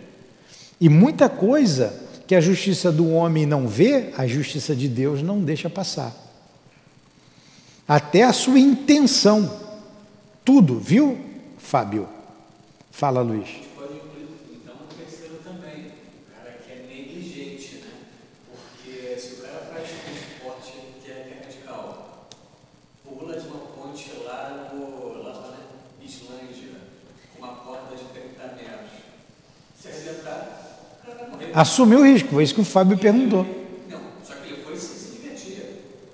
E muita coisa que a justiça do homem não vê, a justiça de Deus não deixa passar. Até a sua intenção. Tudo, viu, Fábio? Fala, Luiz. pode incluir, então, o terceiro também, o cara que é negligente, né? Porque se o cara faz um esporte que é, que é radical, pula de uma ponte lá, no, lá na Islândia, com uma corda de 30 metros, se acertar, o cara vai morrer. Assumiu o risco, foi isso que o Fábio perguntou. Não, só que ele foi se divertir.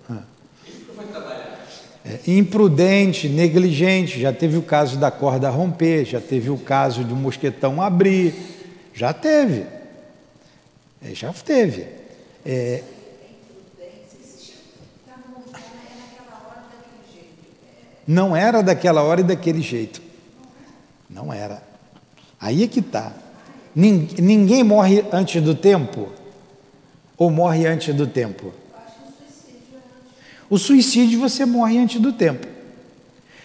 Ele não foi trabalhar. É, imprudente, negligente, já teve o caso da corda romper, já teve o caso de um mosquetão abrir, já teve. É, já teve. É, não era daquela hora e daquele jeito. Não era. Aí é que está. Ninguém morre antes do tempo? Ou morre antes do tempo? O suicídio você morre antes do tempo.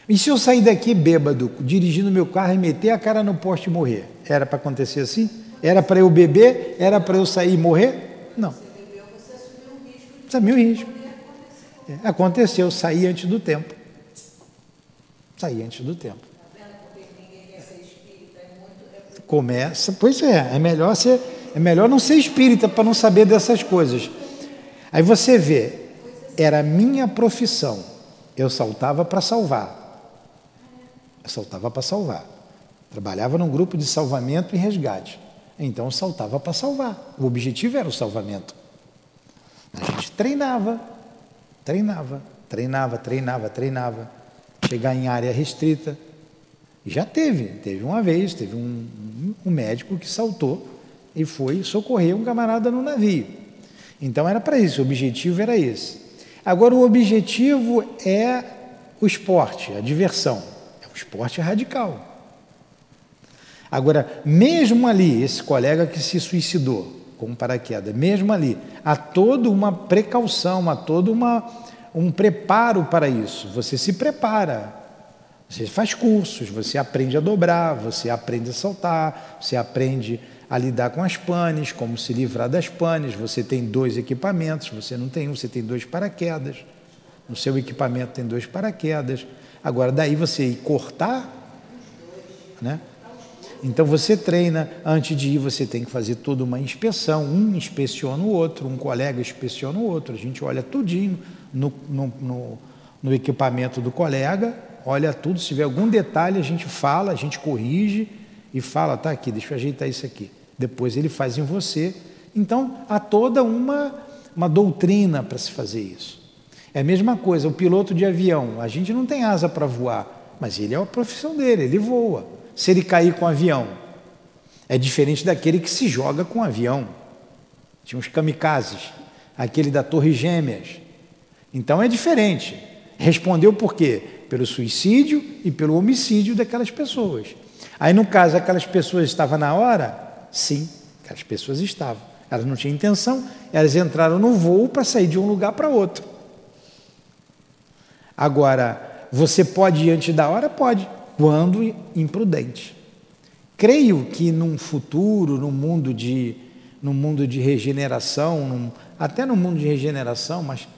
E se eu sair daqui bêbado, dirigindo meu carro e meter a cara no poste e morrer? Era para acontecer assim? Era para eu beber? Era para eu sair e morrer? Não. Você assumiu o risco. É, Aconteceu, saí antes do tempo. Saí antes do tempo. Começa, pois é, é melhor ser, é melhor não ser espírita para não saber dessas coisas. Aí você vê, era minha profissão. Eu saltava para salvar. Eu saltava para salvar. Trabalhava num grupo de salvamento e resgate. Então eu saltava para salvar. O objetivo era o salvamento. A gente treinava, treinava, treinava, treinava, treinava. Chegar em área restrita. Já teve, teve uma vez, teve um um médico que saltou e foi socorrer um camarada no navio. Então era para isso, o objetivo era esse. Agora o objetivo é o esporte, a diversão. É um esporte radical. Agora, mesmo ali, esse colega que se suicidou com paraquedas, mesmo ali, há toda uma precaução, há todo uma, um preparo para isso. Você se prepara, você faz cursos, você aprende a dobrar, você aprende a saltar, você aprende a lidar com as panes, como se livrar das panes. Você tem dois equipamentos, você não tem um, você tem dois paraquedas. No seu equipamento tem dois paraquedas. Agora, daí você ir cortar, né? Então você treina, antes de ir você tem que fazer toda uma inspeção, um inspeciona o outro, um colega inspeciona o outro, a gente olha tudinho no, no, no, no equipamento do colega, olha tudo, se tiver algum detalhe a gente fala, a gente corrige e fala, tá aqui, deixa eu ajeitar isso aqui. Depois ele faz em você. Então há toda uma, uma doutrina para se fazer isso. É a mesma coisa, o piloto de avião, a gente não tem asa para voar, mas ele é a profissão dele, ele voa se ele cair com o avião. É diferente daquele que se joga com o avião. Tinha uns kamikazes, aquele da Torre Gêmeas. Então é diferente. Respondeu por quê? Pelo suicídio e pelo homicídio daquelas pessoas. Aí, no caso, aquelas pessoas estavam na hora? Sim, aquelas pessoas estavam. Elas não tinham intenção, elas entraram no voo para sair de um lugar para outro. Agora, você pode ir antes da hora? Pode quando imprudente. Creio que num futuro, num mundo de, num mundo de regeneração, num, até no mundo de regeneração, mas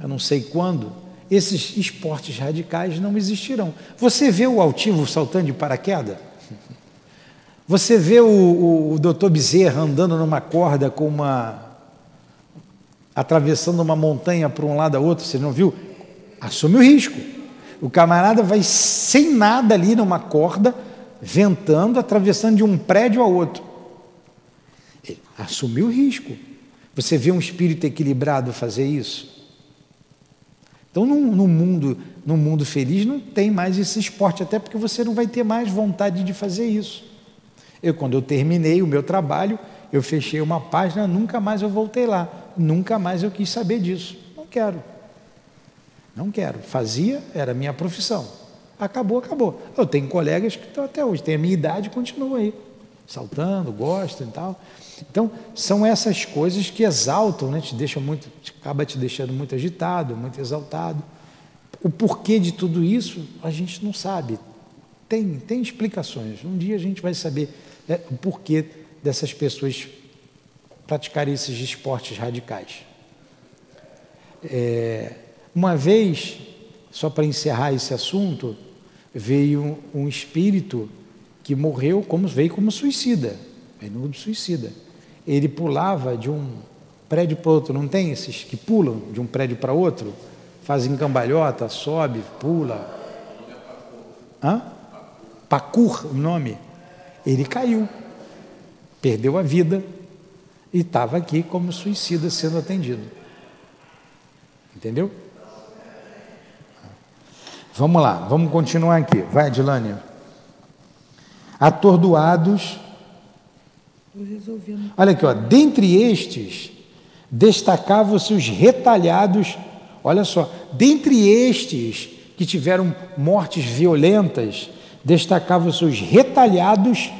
eu não sei quando, esses esportes radicais não existirão. Você vê o altivo saltando de paraquedas? Você vê o, o, o doutor Bezerra andando numa corda com uma. atravessando uma montanha para um lado a outro, você não viu? Assume o risco. O camarada vai sem nada ali numa corda, ventando, atravessando de um prédio a outro. Ele assumiu o risco. Você vê um espírito equilibrado fazer isso? Então, no, mundo, no mundo feliz, não tem mais esse esporte, até porque você não vai ter mais vontade de fazer isso. Eu, quando eu terminei o meu trabalho, eu fechei uma página, nunca mais eu voltei lá, nunca mais eu quis saber disso. Não quero. Não quero. Fazia, era minha profissão. Acabou, acabou. Eu tenho colegas que estão até hoje, têm a minha idade e continuam aí, saltando, gostam e tal. Então, são essas coisas que exaltam, né? te deixam muito, acaba te deixando muito agitado, muito exaltado. O porquê de tudo isso, a gente não sabe. Tem, tem explicações. Um dia a gente vai saber né, o porquê dessas pessoas praticarem esses esportes radicais. É, uma vez, só para encerrar esse assunto, veio um espírito que morreu como veio como suicida, veio no suicida. Ele pulava de um prédio para outro, não tem esses que pulam de um prédio para outro, fazem cambalhota, sobe, pula. Hã? Pacur, o nome. Ele caiu, perdeu a vida e estava aqui como suicida sendo atendido. Entendeu? Vamos lá, vamos continuar aqui. Vai, Adilane. Atordoados. Olha aqui, ó. Dentre estes, destacavam-se os retalhados. Olha só, dentre estes que tiveram mortes violentas, destacavam-se os retalhados.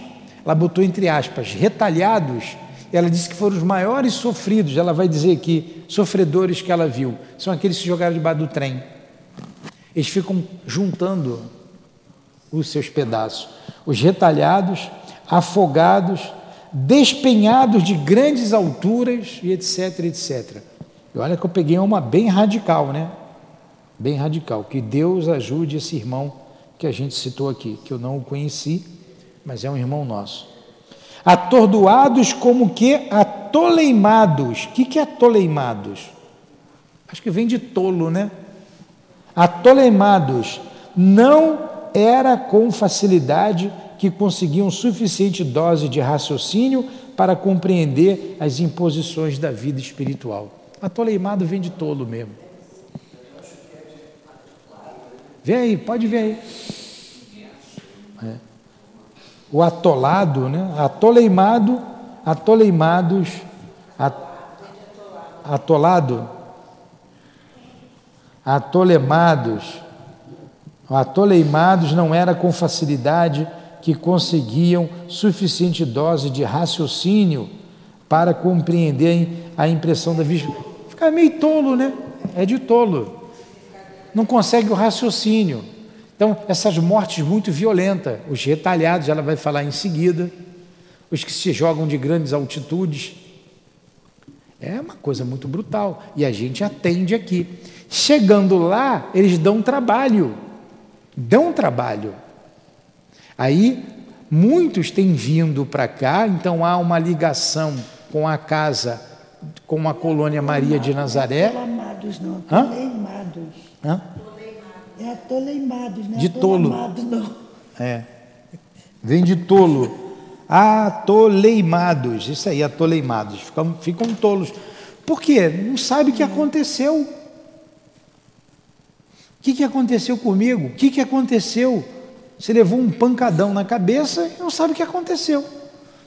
Ela botou entre aspas, retalhados. Ela disse que foram os maiores sofridos. Ela vai dizer aqui, sofredores que ela viu. São aqueles que se jogaram debaixo do trem. Eles ficam juntando os seus pedaços. Os retalhados, afogados, despenhados de grandes alturas e etc, etc. E olha que eu peguei uma bem radical, né? Bem radical. Que Deus ajude esse irmão que a gente citou aqui, que eu não o conheci, mas é um irmão nosso. Atordoados como que atoleimados. O que, que é atoleimados? Acho que vem de tolo, né? atolemados, não era com facilidade que conseguiam suficiente dose de raciocínio para compreender as imposições da vida espiritual. Atoleimado vem de tolo mesmo. Vem aí, pode ver aí. É. o atolado, né? Atoleimado, atoleimados, at, atolado, atolemados. Atoleimados não era com facilidade que conseguiam suficiente dose de raciocínio para compreender a impressão da vista. Fica meio tolo, né? É de tolo. Não consegue o raciocínio. Então, essas mortes muito violentas, os retalhados, ela vai falar em seguida, os que se jogam de grandes altitudes. É uma coisa muito brutal. E a gente atende aqui. Chegando lá, eles dão trabalho. Dão trabalho. Aí, muitos têm vindo para cá, então há uma ligação com a casa, com a colônia Maria de Nazaré. Atolamados, não. Atoleimados. Hã? É atoleimados, né? De tolo. Não. É. Vem de tolo. Atoleimados. Isso aí, atoleimados. Ficam, ficam tolos. Por quê? Não sabe o que aconteceu. O que, que aconteceu comigo? O que, que aconteceu? Você levou um pancadão na cabeça e não sabe o que aconteceu.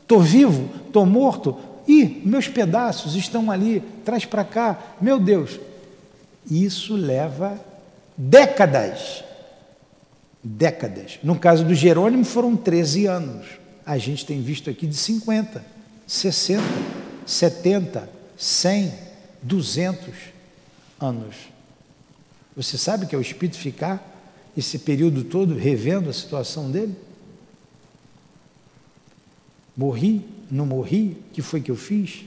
Estou vivo? Estou morto? Ih, meus pedaços estão ali, traz para cá. Meu Deus. Isso leva décadas. Décadas. No caso do Jerônimo foram 13 anos. A gente tem visto aqui de 50, 60, 70, 100, 200 anos. Você sabe que é o espírito ficar esse período todo revendo a situação dele? Morri? Não morri? O que foi que eu fiz?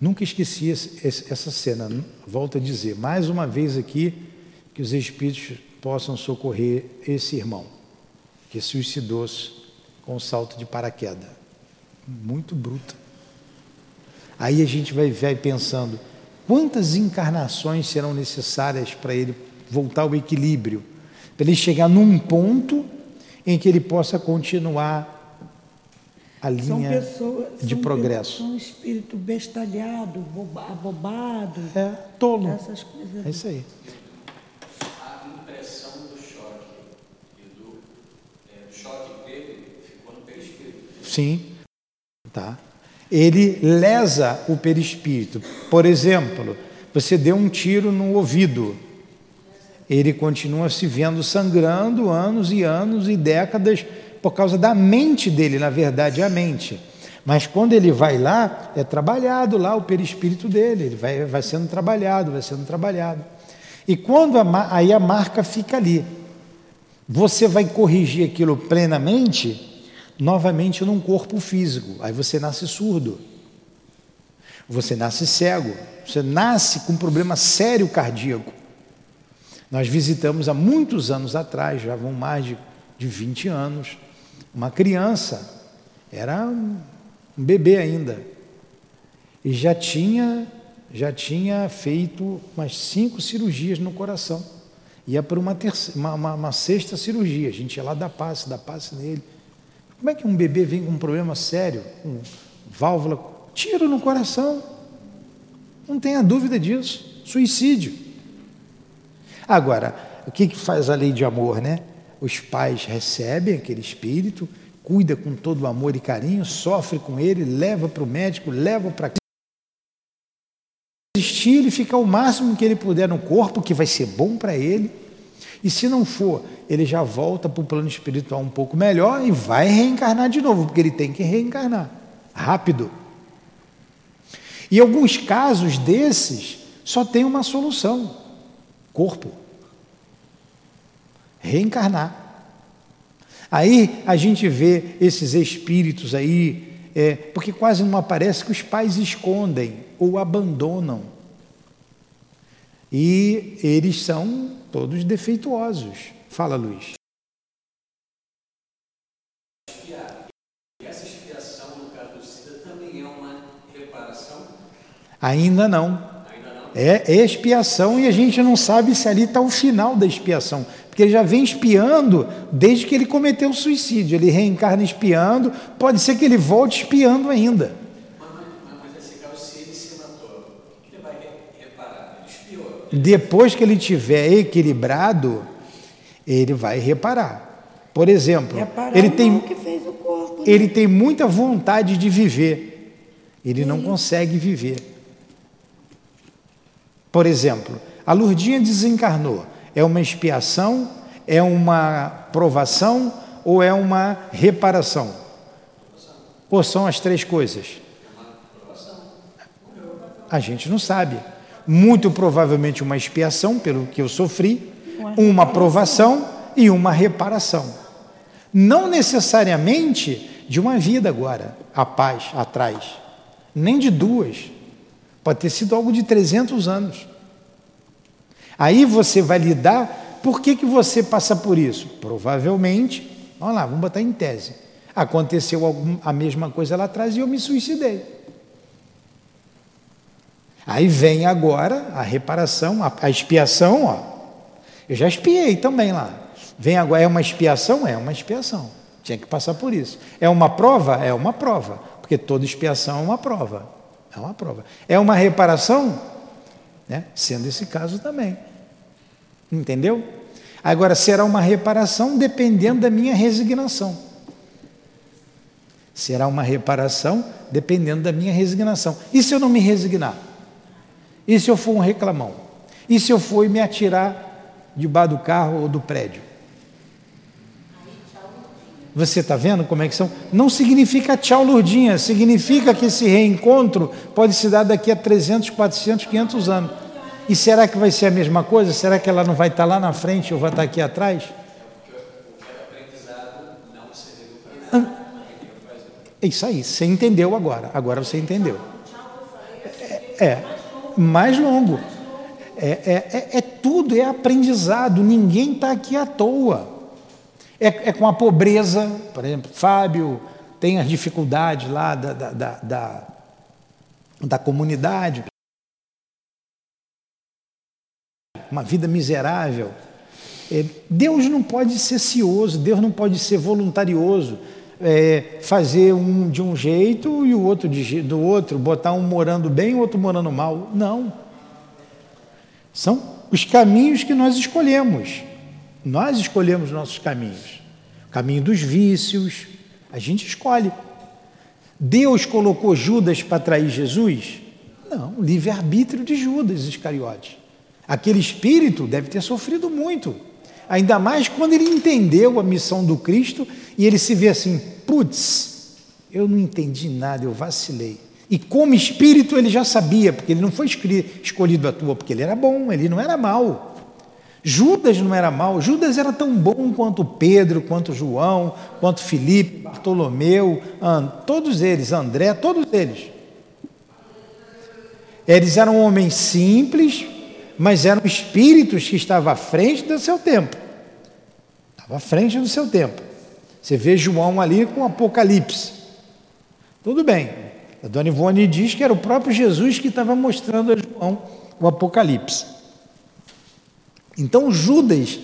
Nunca esqueci essa cena. Volto a dizer, mais uma vez aqui, que os espíritos possam socorrer esse irmão que suicidou-se com um salto de paraquedas. Muito bruto. Aí a gente vai, vai pensando, quantas encarnações serão necessárias para ele voltar ao equilíbrio? Para ele chegar num ponto em que ele possa continuar a linha pessoas, de são progresso. São um espírito bestalhado, abobado. É, tolo. Essas coisas. É isso aí. A impressão do choque e do é, choque teve ficou no perispírito. Sim. Tá. Ele lesa o perispírito. Por exemplo, você deu um tiro no ouvido. Ele continua se vendo sangrando anos e anos e décadas por causa da mente dele, na verdade, a mente. Mas quando ele vai lá, é trabalhado lá o perispírito dele, ele vai, vai sendo trabalhado, vai sendo trabalhado. E quando a, aí a marca fica ali, você vai corrigir aquilo plenamente, novamente num corpo físico. Aí você nasce surdo, você nasce cego, você nasce com um problema sério cardíaco. Nós visitamos há muitos anos atrás, já vão mais de, de 20 anos, uma criança, era um bebê ainda, e já tinha, já tinha feito umas cinco cirurgias no coração. Ia para uma, terceira, uma, uma, uma sexta cirurgia, a gente ia lá dar passe, dar passe nele. Como é que um bebê vem com um problema sério, com válvula, tiro no coração? Não tenha dúvida disso, suicídio. Agora, o que, que faz a lei de amor, né? os pais recebem aquele espírito, cuida com todo o amor e carinho, sofre com ele, leva para o médico, leva para existir, ele fica o máximo que ele puder no corpo, que vai ser bom para ele. E se não for, ele já volta para o plano espiritual um pouco melhor e vai reencarnar de novo, porque ele tem que reencarnar rápido. E alguns casos desses só tem uma solução: corpo reencarnar. Aí a gente vê esses espíritos aí, é, porque quase não aparece que os pais escondem ou abandonam. E eles são todos defeituosos. Fala, Luiz. Essa expiação no caso do também é uma reparação? Ainda não. É expiação e a gente não sabe se ali está o final da expiação. Porque ele já vem espiando desde que ele cometeu o suicídio. Ele reencarna espiando, pode ser que ele volte espiando ainda. Mas, mas, mas esse caso, se ele se matou, ele vai reparar, ele espiou. Depois que ele tiver equilibrado, ele vai reparar. Por exemplo, Reparar ele tem, corpo. né? ele tem muita vontade de viver, ele não consegue viver. Por exemplo, a Lurdinha desencarnou. É uma expiação, é uma provação ou é uma reparação? Ou são as três coisas? A gente não sabe. Muito provavelmente uma expiação pelo que eu sofri, uma provação e uma reparação. Não necessariamente de uma vida agora, a paz atrás, nem de duas. Pode ter sido algo de 300 anos. Aí você vai lidar, por que, que você passa por isso? Provavelmente, vamos lá, vamos botar em tese. Aconteceu algum, a mesma coisa lá atrás e eu me suicidei. Aí vem agora a reparação, a, a expiação, ó. Eu já espiei também lá. Vem agora, é uma expiação? É uma expiação. Tinha que passar por isso. É uma prova? É uma prova. Porque toda expiação é uma prova. É uma prova. É uma reparação? Né? Sendo esse caso também. Entendeu? Agora, será uma reparação dependendo da minha resignação. Será uma reparação dependendo da minha resignação. E se eu não me resignar? E se eu for um reclamão? E se eu for me atirar debaixo do carro ou do prédio? Você está vendo como é que são? Não significa tchau, Lourdinha, significa que esse reencontro pode se dar daqui a 300, 400, 500 anos. E será que vai ser a mesma coisa? Será que ela não vai estar lá na frente ou vai estar aqui atrás? É isso aí, você entendeu agora. Agora você entendeu. É, é mais longo. É, é, é, é tudo, é aprendizado. Ninguém está aqui à toa. É, é, com a pobreza, por exemplo, Fábio tem as dificuldades lá da, da, da, da, da comunidade, uma vida miserável. É, Deus não pode ser cioso, Deus não pode ser voluntarioso, é, fazer um de um jeito e o outro de, do outro, botar um morando bem o outro morando mal. Não. São os caminhos que nós escolhemos. Nós escolhemos nossos caminhos. O caminho dos vícios, a gente escolhe. Deus colocou Judas para trair Jesus? Não, livre-arbítrio de Judas Iscariote. Aquele espírito deve ter sofrido muito. Ainda mais quando ele entendeu a missão do Cristo e ele se vê assim: putz, eu não entendi nada, eu vacilei. E como espírito ele já sabia, porque ele não foi escolhido à toa, porque ele era bom, ele não era mau. Judas não era mau, Judas era tão bom quanto Pedro, quanto João, quanto Filipe, Bartolomeu, todos eles, André, todos eles. Eles eram homens simples, mas eram espíritos que estavam à frente do seu tempo. Estava à frente do seu tempo. Você vê João ali com Apocalipse. Tudo bem. A dona Ivone diz que era o próprio Jesus que estava mostrando a João o Apocalipse. Então, Judas,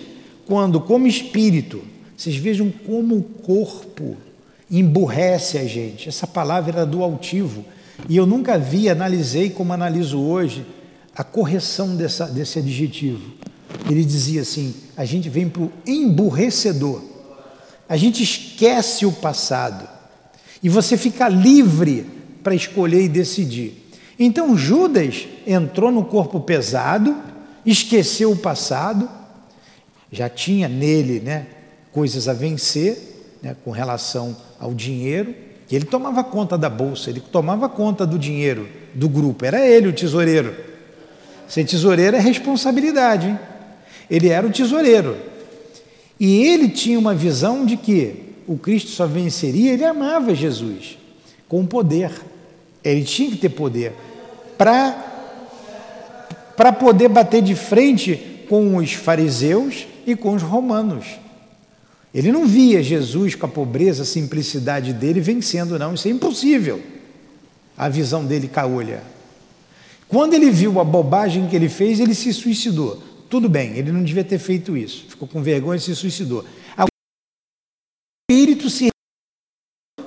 quando como espírito, vocês vejam como o corpo emburrece a gente. Essa palavra era do altivo. E eu nunca vi, analisei como analiso hoje, a correção dessa, desse adjetivo. Ele dizia assim: a gente vem para o emburrecedor. A gente esquece o passado. E você fica livre para escolher e decidir. Então Judas entrou no corpo pesado esqueceu o passado, já tinha nele né, coisas a vencer né, com relação ao dinheiro, e ele tomava conta da bolsa, ele tomava conta do dinheiro do grupo, era ele o tesoureiro. Ser tesoureiro é responsabilidade, hein? ele era o tesoureiro. E ele tinha uma visão de que o Cristo só venceria, ele amava Jesus com poder. Ele tinha que ter poder para para poder bater de frente com os fariseus e com os romanos. Ele não via Jesus com a pobreza, a simplicidade dele vencendo, não, isso é impossível. A visão dele caolha. Quando ele viu a bobagem que ele fez, ele se suicidou. Tudo bem, ele não devia ter feito isso. Ficou com vergonha e se suicidou. O espírito se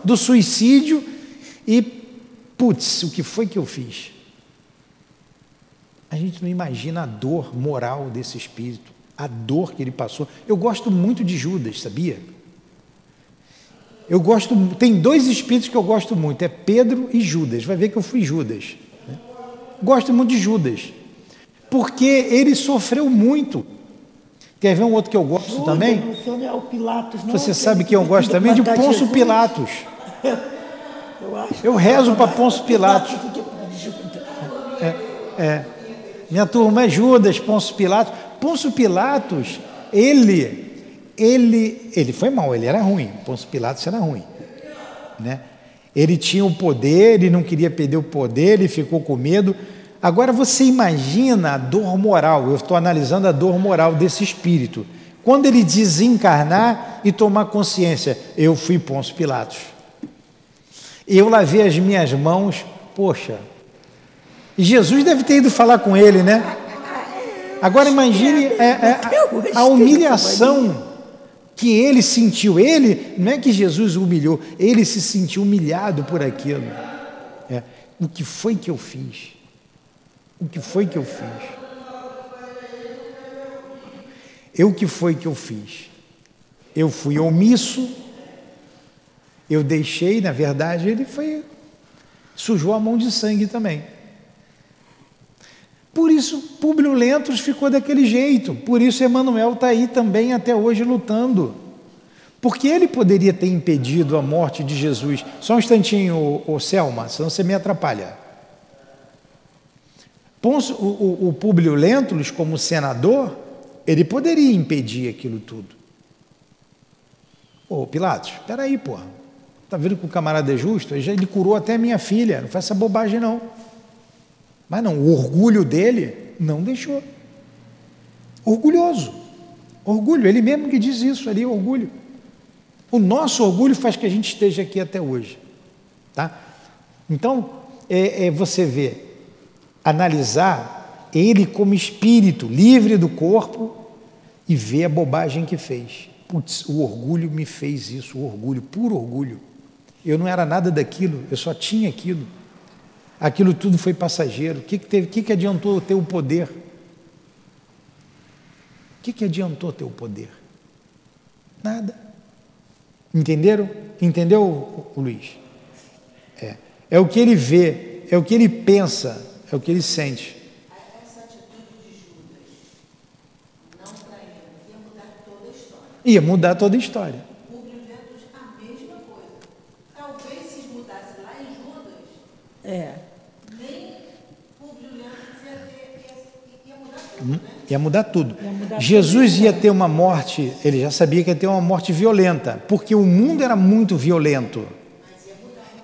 do suicídio e, putz, o que foi que eu fiz? A gente não imagina a dor moral desse espírito, a dor que ele passou. Eu gosto muito de Judas, sabia? Eu gosto, tem dois espíritos que eu gosto muito, é Pedro e Judas. Vai ver que eu fui Judas. Gosto muito de Judas, porque ele sofreu muito. Quer ver um outro que eu gosto Judas, também? É o Pilatos, não Você é sabe que eu gosto também de Ponço Jesus? Pilatos. Eu, Eu rezo para Ponço Pilatos. É. É. Minha turma é Judas, Ponço Pilatos. Ponço Pilatos, ele, ele, ele foi mal, ele era ruim. Ponço Pilatos era ruim, né? Ele tinha o poder, ele não queria perder o poder, ele ficou com medo. Agora você imagina a dor moral. Eu estou analisando a dor moral desse espírito. Quando ele desencarnar e tomar consciência, eu fui Ponço Pilatos. Eu lavei as minhas mãos, poxa. E Jesus deve ter ido falar com ele, né? Agora imagine é, é, a, a humilhação que ele sentiu. Ele, não é que Jesus o humilhou, ele se sentiu humilhado por aquilo. É, o que foi que eu fiz? O que foi que eu fiz? Eu que foi que eu fiz? Eu fui omisso, eu deixei, na verdade, ele foi sujou a mão de sangue também. Por isso, Públio Lentos ficou daquele jeito. Por isso, Emmanuel está aí também até hoje lutando. Porque ele poderia ter impedido a morte de Jesus. Só um instantinho, ô, ô Selma, senão você me atrapalha. Ponço, o, o, o Públio Lentulus, como senador, ele poderia impedir aquilo tudo. Ô Pilatos, espera aí, porra. Tá vendo que o camarada é justo? Ele curou até minha filha, não faz essa bobagem não. Mas não, o orgulho dele não deixou. Orgulhoso. Orgulho, ele mesmo que diz isso ali, orgulho. O nosso orgulho faz que a gente esteja aqui até hoje. Tá? Então, é, é você vê, analisar ele como espírito, livre do corpo, e ver a bobagem que fez. Putz, o orgulho me fez isso, o orgulho, puro orgulho. Eu não era nada daquilo, eu só tinha aquilo. Aquilo tudo foi passageiro. O que, que, teve, que, que adiantou ter o poder? O que, que adiantou ter o poder? Nada. Entenderam? Entendeu, Luiz? É. é o que ele vê, é o que ele pensa, é o que ele sente. Essa atitude de Judas, não traindo, ia mudar toda a história. Ia mudar toda a história. Públio Lentos, a mesma coisa. Talvez se mudasse lá em Judas, É. nem Públio Lentos ia, ter, ia, mudar tudo? Ia mudar tudo. Ia Jesus ia ter uma morte, ele já sabia que ia ter uma morte violenta, porque o mundo era muito violento.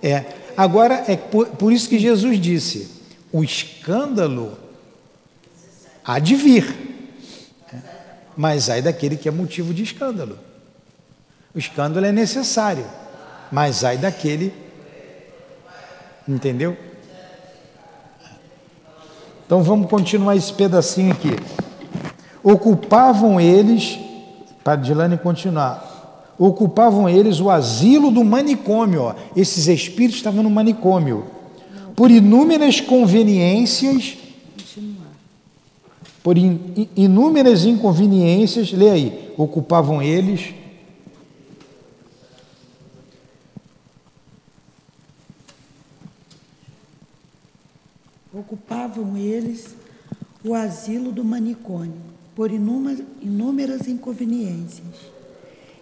É. Agora é por, por isso que Jesus disse: o escândalo há de vir, É. mas ai daquele que é motivo de escândalo. O escândalo é necessário, mas ai daquele, entendeu? Então vamos continuar esse pedacinho aqui. Ocupavam eles, para Dilane continuar, ocupavam eles o asilo do manicômio. Ó. Esses espíritos estavam no manicômio. Por inúmeras conveniências, por in- inúmeras inconveniências, lê aí, ocupavam eles. Ocupavam eles o asilo do manicômio, por inúmeras, inconveniências,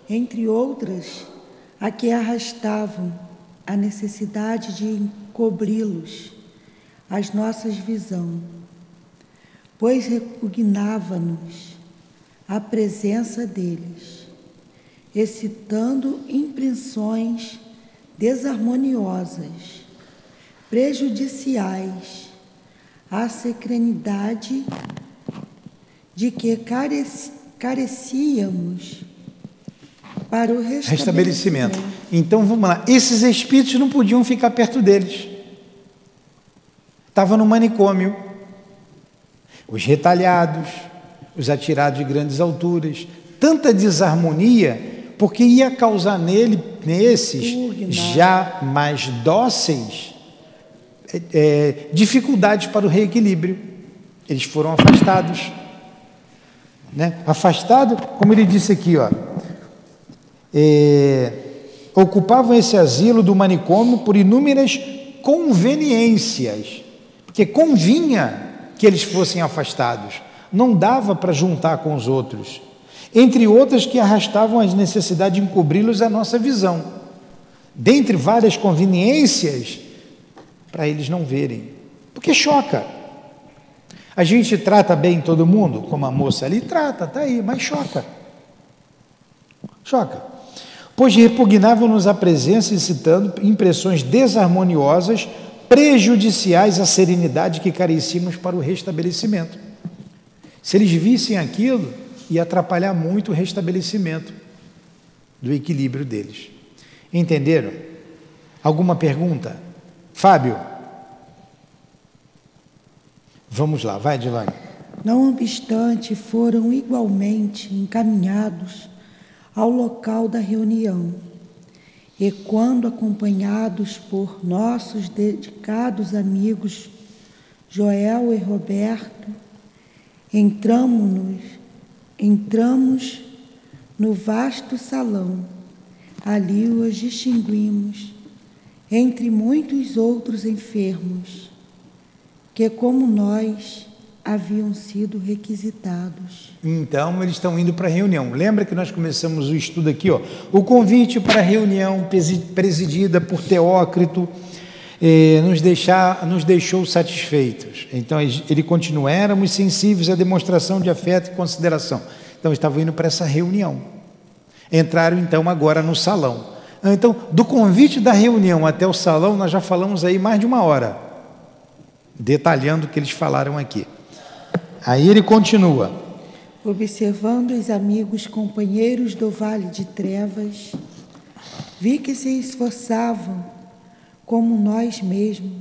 entre outras, a que arrastavam a necessidade de encobri-los as nossas visão, pois repugnava-nos a presença deles, excitando impressões desarmoniosas, prejudiciais à serenidade de que carec- carecíamos para o Restabelecimento. restabelecimento. Então vamos lá. Esses espíritos não podiam ficar perto deles. Estavam no manicômio. Os retalhados, os atirados de grandes alturas, tanta desarmonia, porque ia causar nele, nesses já mais dóceis, é, dificuldades para o reequilíbrio. Eles foram afastados. Né? Afastado, como ele disse aqui, ó, é, ocupavam esse asilo do manicômio por inúmeras conveniências, porque convinha que eles fossem afastados, não dava para juntar com os outros, entre outras que arrastavam a necessidade de encobri-los à nossa visão, dentre várias conveniências, para eles não verem, porque choca. A gente trata bem todo mundo, como a moça ali trata, tá aí, mas choca. Choca. Pois repugnavam-nos a presença, incitando impressões desarmoniosas, prejudiciais à serenidade que carecíamos para o restabelecimento. Se eles vissem aquilo, ia atrapalhar muito o restabelecimento do equilíbrio deles. Entenderam? Alguma pergunta? Fábio? Vamos lá, vai, Dilane. Não obstante, foram igualmente encaminhados ao local da reunião. E quando acompanhados por nossos dedicados amigos Joel e Roberto, entramos, entramos no vasto salão. Ali os distinguimos entre muitos outros enfermos que, como nós, haviam sido requisitados. Então, eles estão indo para a reunião. Lembra que nós começamos o estudo aqui, ó? O convite para a reunião presidida por Teócrito eh, nos, deixar, nos deixou satisfeitos. Então, ele continua: éramos sensíveis à demonstração de afeto e consideração. Então, estavam indo para essa reunião. Entraram, então, agora no salão. Então, do convite da reunião até o salão, nós já falamos aí mais de uma hora, detalhando o que eles falaram aqui. Aí ele continua. Observando os amigos companheiros do vale de trevas, vi que se esforçavam como nós mesmos.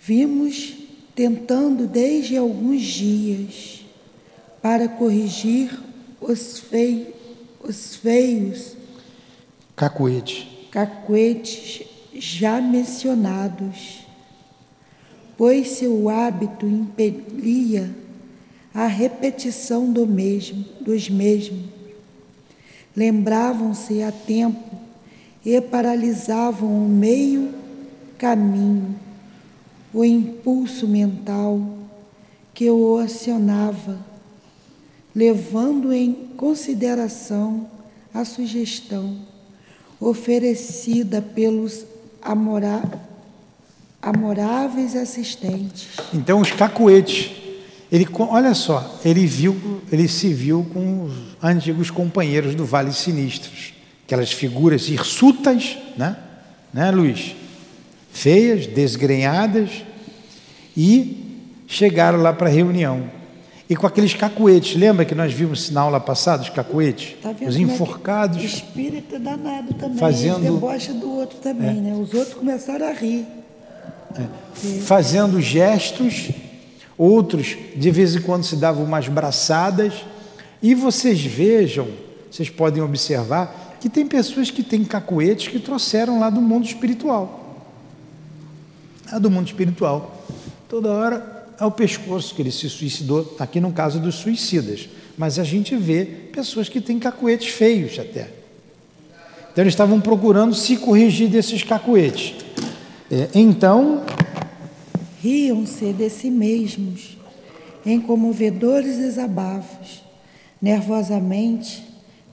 Vimos tentando desde alguns dias para corrigir os, os feios cacuetes. cacuetes já mencionados, pois seu hábito impelia a repetição do mesmo, dos mesmos. Lembravam-se a tempo e paralisavam o meio caminho, o impulso mental que o acionava, levando em consideração a sugestão oferecida pelos amora, amoráveis assistentes. Então, os cacuetes ele, olha só, ele viu, ele se viu com os antigos companheiros do Vale Sinistros, aquelas figuras hirsutas, né? Né, Luiz? Feias, desgrenhadas, e chegaram lá para a reunião. E com aqueles cacuetes, lembra que nós vimos na aula passada os cacuetes? Tá os é enforcados. espírito é danado também, Fazendo- eles debocham do outro também, né? Os outros começaram a rir. fazendo gestos, outros de vez em quando se davam umas braçadas, e vocês vejam, vocês podem observar que tem pessoas que têm cacuetes que trouxeram lá do mundo espiritual. Lá do mundo espiritual. Toda hora é o pescoço que ele se suicidou, aqui no caso dos suicidas. Mas a gente vê pessoas que têm cacuetes feios até. Então eles estavam procurando se corrigir desses cacuetes. É, então, Riam-se de si mesmos, em comovedores desabafos, nervosamente,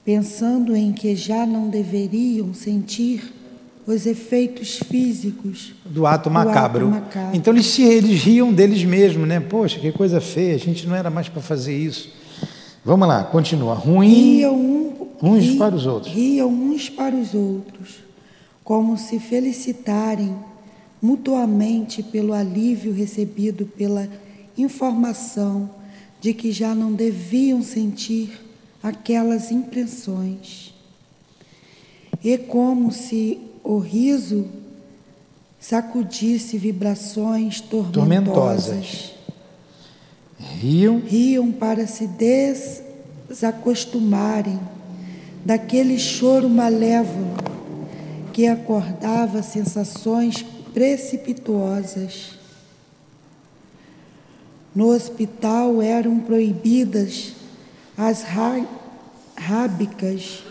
pensando em que já não deveriam sentir os efeitos físicos do ato do macabro. ato macabro. Então eles, se, eles riam deles mesmos, né? Poxa, que coisa feia, a gente não era mais para fazer isso. Vamos lá, continua. Ruim. riam um- uns ri- para os outros. Riam uns para os outros, como se felicitarem mutuamente pelo alívio recebido pela informação de que já não deviam sentir aquelas impressões. E como se o riso sacudisse vibrações tormentosas. Tormentosas. Riam. riam para se desacostumarem daquele choro malévolo que acordava sensações precipituosas. No hospital eram proibidas as rábicas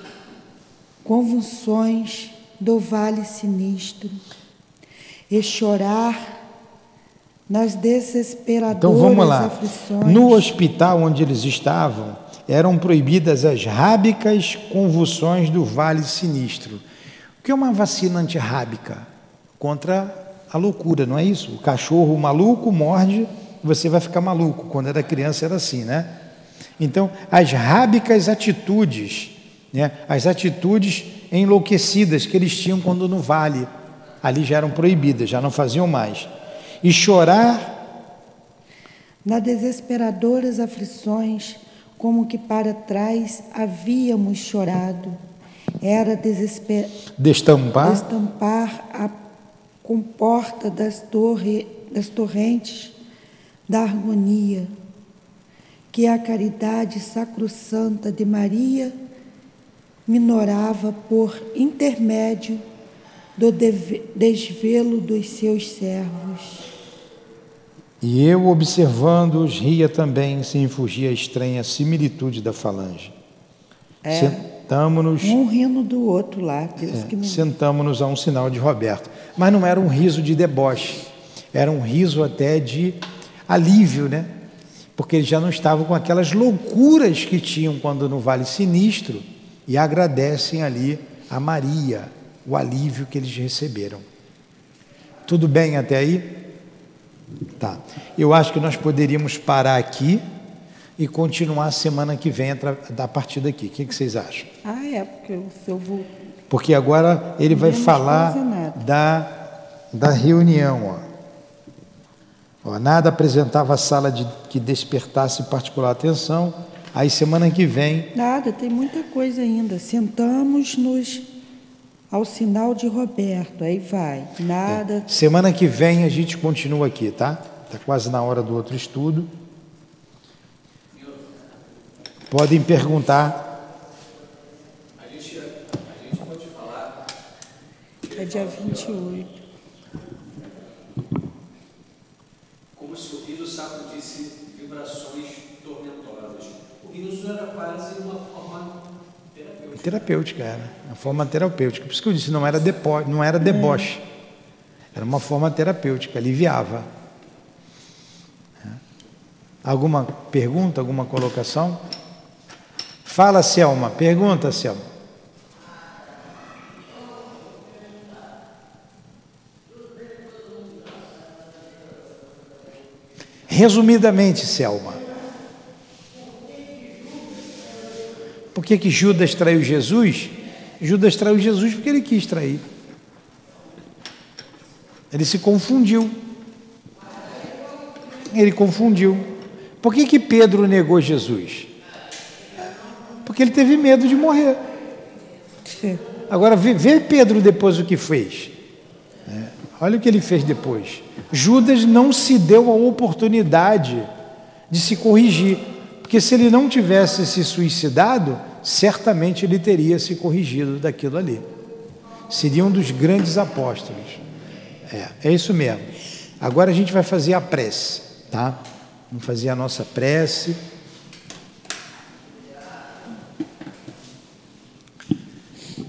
convulsões do vale sinistro e chorar nas desesperadoras Então vamos lá. aflições. No hospital onde eles estavam, eram proibidas as rábicas convulsões do vale sinistro. O que é uma vacina antirrábica? Contra a loucura, não é isso? O cachorro maluco morde, você vai ficar maluco. Quando era criança era assim, né? Então, as rábicas atitudes, né? as atitudes enlouquecidas que eles tinham quando no vale, ali já eram proibidas, já não faziam mais. E chorar nas desesperadoras aflições, como que para trás havíamos chorado. Era desesper... destampar destampar a comporta das, torre... das torrentes da harmonia, que a caridade sacrossanta de Maria minorava por intermédio do desvelo dos seus servos. E eu, observando-os, ria também, sem fugir a estranha similitude da falange. É. Sentamo-nos Um rindo do outro lá, Deus é, me sentamo-nos a um sinal de Roberto. Mas não era um riso de deboche, era um riso até de alívio, né? Porque eles já não estavam com aquelas loucuras que tinham quando no Vale Sinistro e agradecem ali a Maria o alívio que eles receberam. Tudo bem até aí? Tá. Eu acho que nós poderíamos parar aqui e continuar semana que vem atra- a partir daqui. O que, que vocês acham? Ah, é, porque o seu vou. Porque agora ele vai falar da, da reunião. Ó. Ó, nada apresentava a sala de, que despertasse particular atenção. Aí semana que vem, Nada, tem muita coisa ainda. Sentamos-nos ao sinal de Roberto, aí vai. Nada. semana que vem a gente continua aqui, tá? Está quase na hora do outro estudo. Podem perguntar. A gente, a gente pode falar É dia 28. como se o Rio Saco disse vibrações. O Rio era quase uma forma terapêutica. Terapêutica era, uma forma terapêutica. Por isso que eu disse, não era, depo, não era deboche. Era uma forma terapêutica, aliviava. É. Alguma pergunta, alguma colocação? Fala, Selma. Pergunta, Selma. Resumidamente, Selma. Por que, que Judas traiu Jesus? Judas traiu Jesus porque ele quis trair. Ele se confundiu. Ele confundiu. Por que, que Pedro negou Jesus? Porque ele teve medo de morrer. Agora, vê, Pedro depois o que fez. É, olha o que ele fez depois. Judas não se deu a oportunidade de se corrigir. Porque se ele não tivesse se suicidado, certamente ele teria se corrigido daquilo ali. Seria um dos grandes apóstolos. É, é isso mesmo. Agora a gente vai fazer a prece, tá? Vamos fazer a nossa prece.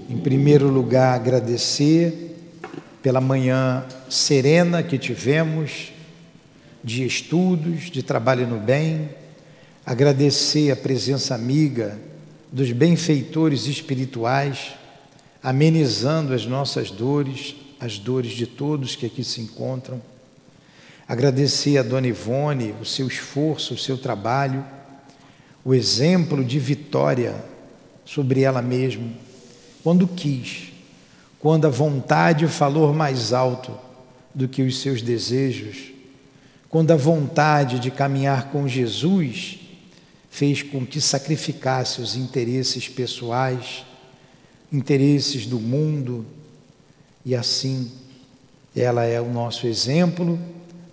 Em primeiro lugar, agradecer pela manhã serena que tivemos, de estudos, de trabalho no bem, agradecer a presença amiga dos benfeitores espirituais, amenizando as nossas dores, as dores de todos que aqui se encontram. Agradecer a Dona Ivone o seu esforço, o seu trabalho, o exemplo de vitória sobre ela mesma, quando quis, quando a vontade falou mais alto do que os seus desejos, quando a vontade de caminhar com Jesus fez com que sacrificasse os interesses pessoais, interesses do mundo, e assim ela é o nosso exemplo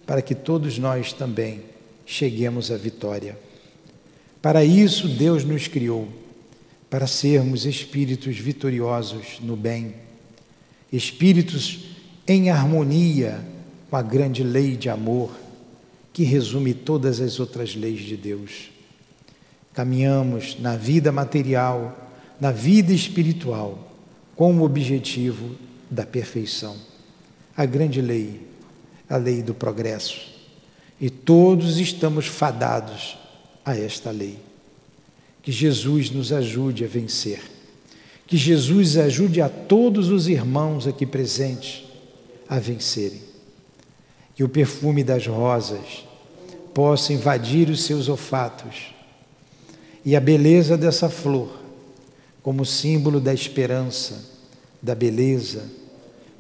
para que todos nós também cheguemos à vitória. Para isso Deus nos criou, para sermos espíritos vitoriosos no bem, espíritos em harmonia com a grande lei de amor que resume todas as outras leis de Deus. Caminhamos na vida material, na vida espiritual, com o objetivo da perfeição. A grande lei, a lei do progresso. E todos estamos fadados a esta lei. Que Jesus nos ajude a vencer. Que Jesus ajude a todos os irmãos aqui presentes a vencerem. Que o perfume das rosas possa invadir os seus olfatos e a beleza dessa flor, como símbolo da esperança, da beleza,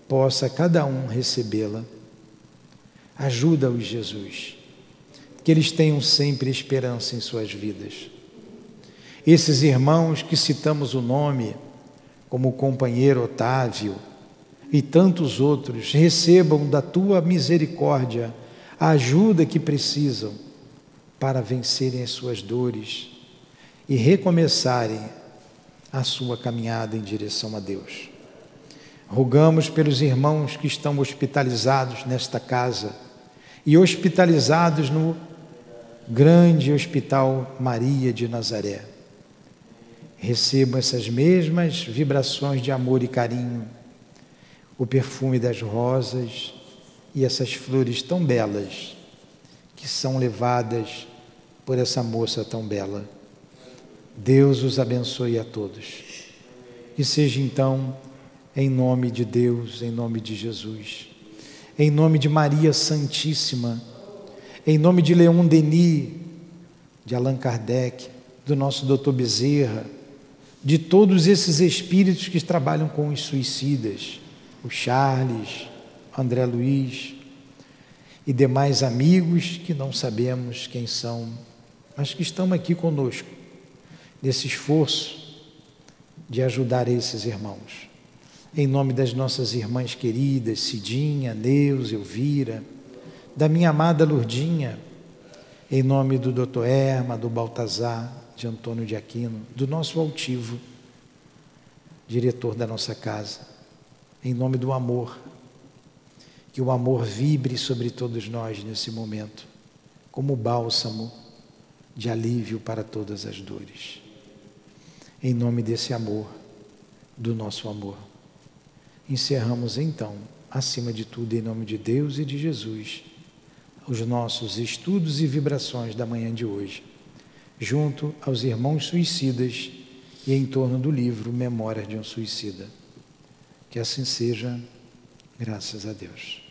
possa cada um recebê-la. Ajuda-os, Jesus, que eles tenham sempre esperança em suas vidas. Esses irmãos que citamos o nome, como o companheiro Otávio e tantos outros, recebam da tua misericórdia a ajuda que precisam para vencerem as suas dores e recomeçarem a sua caminhada em direção a Deus. Rogamos pelos irmãos que estão hospitalizados nesta casa e hospitalizados no grande Hospital Maria de Nazaré. Recebam essas mesmas vibrações de amor e carinho, o perfume das rosas e essas flores tão belas que são levadas por essa moça tão bela. Deus os abençoe a todos. Que seja então em nome de Deus, em nome de Jesus, em nome de Maria Santíssima, em nome de Leon Denis, de Allan Kardec, do nosso doutor Bezerra, de todos esses espíritos que trabalham com os suicidas, o Charles, André Luiz e demais amigos que não sabemos quem são, mas que estão aqui conosco, nesse esforço de ajudar esses irmãos. Em nome das nossas irmãs queridas, Cidinha, Neus, Elvira, da minha amada Lurdinha, em nome do doutor Erma, do Baltazar, de Antônio de Aquino, do nosso altivo, diretor da nossa casa, em nome do amor, que o amor vibre sobre todos nós nesse momento, como bálsamo de alívio para todas as dores. Em nome desse amor, do nosso amor. Encerramos então, acima de tudo, em nome de Deus e de Jesus, os nossos estudos e vibrações da manhã de hoje, junto aos irmãos suicidas e em torno do livro Memórias de um Suicida. Que assim seja, graças a Deus.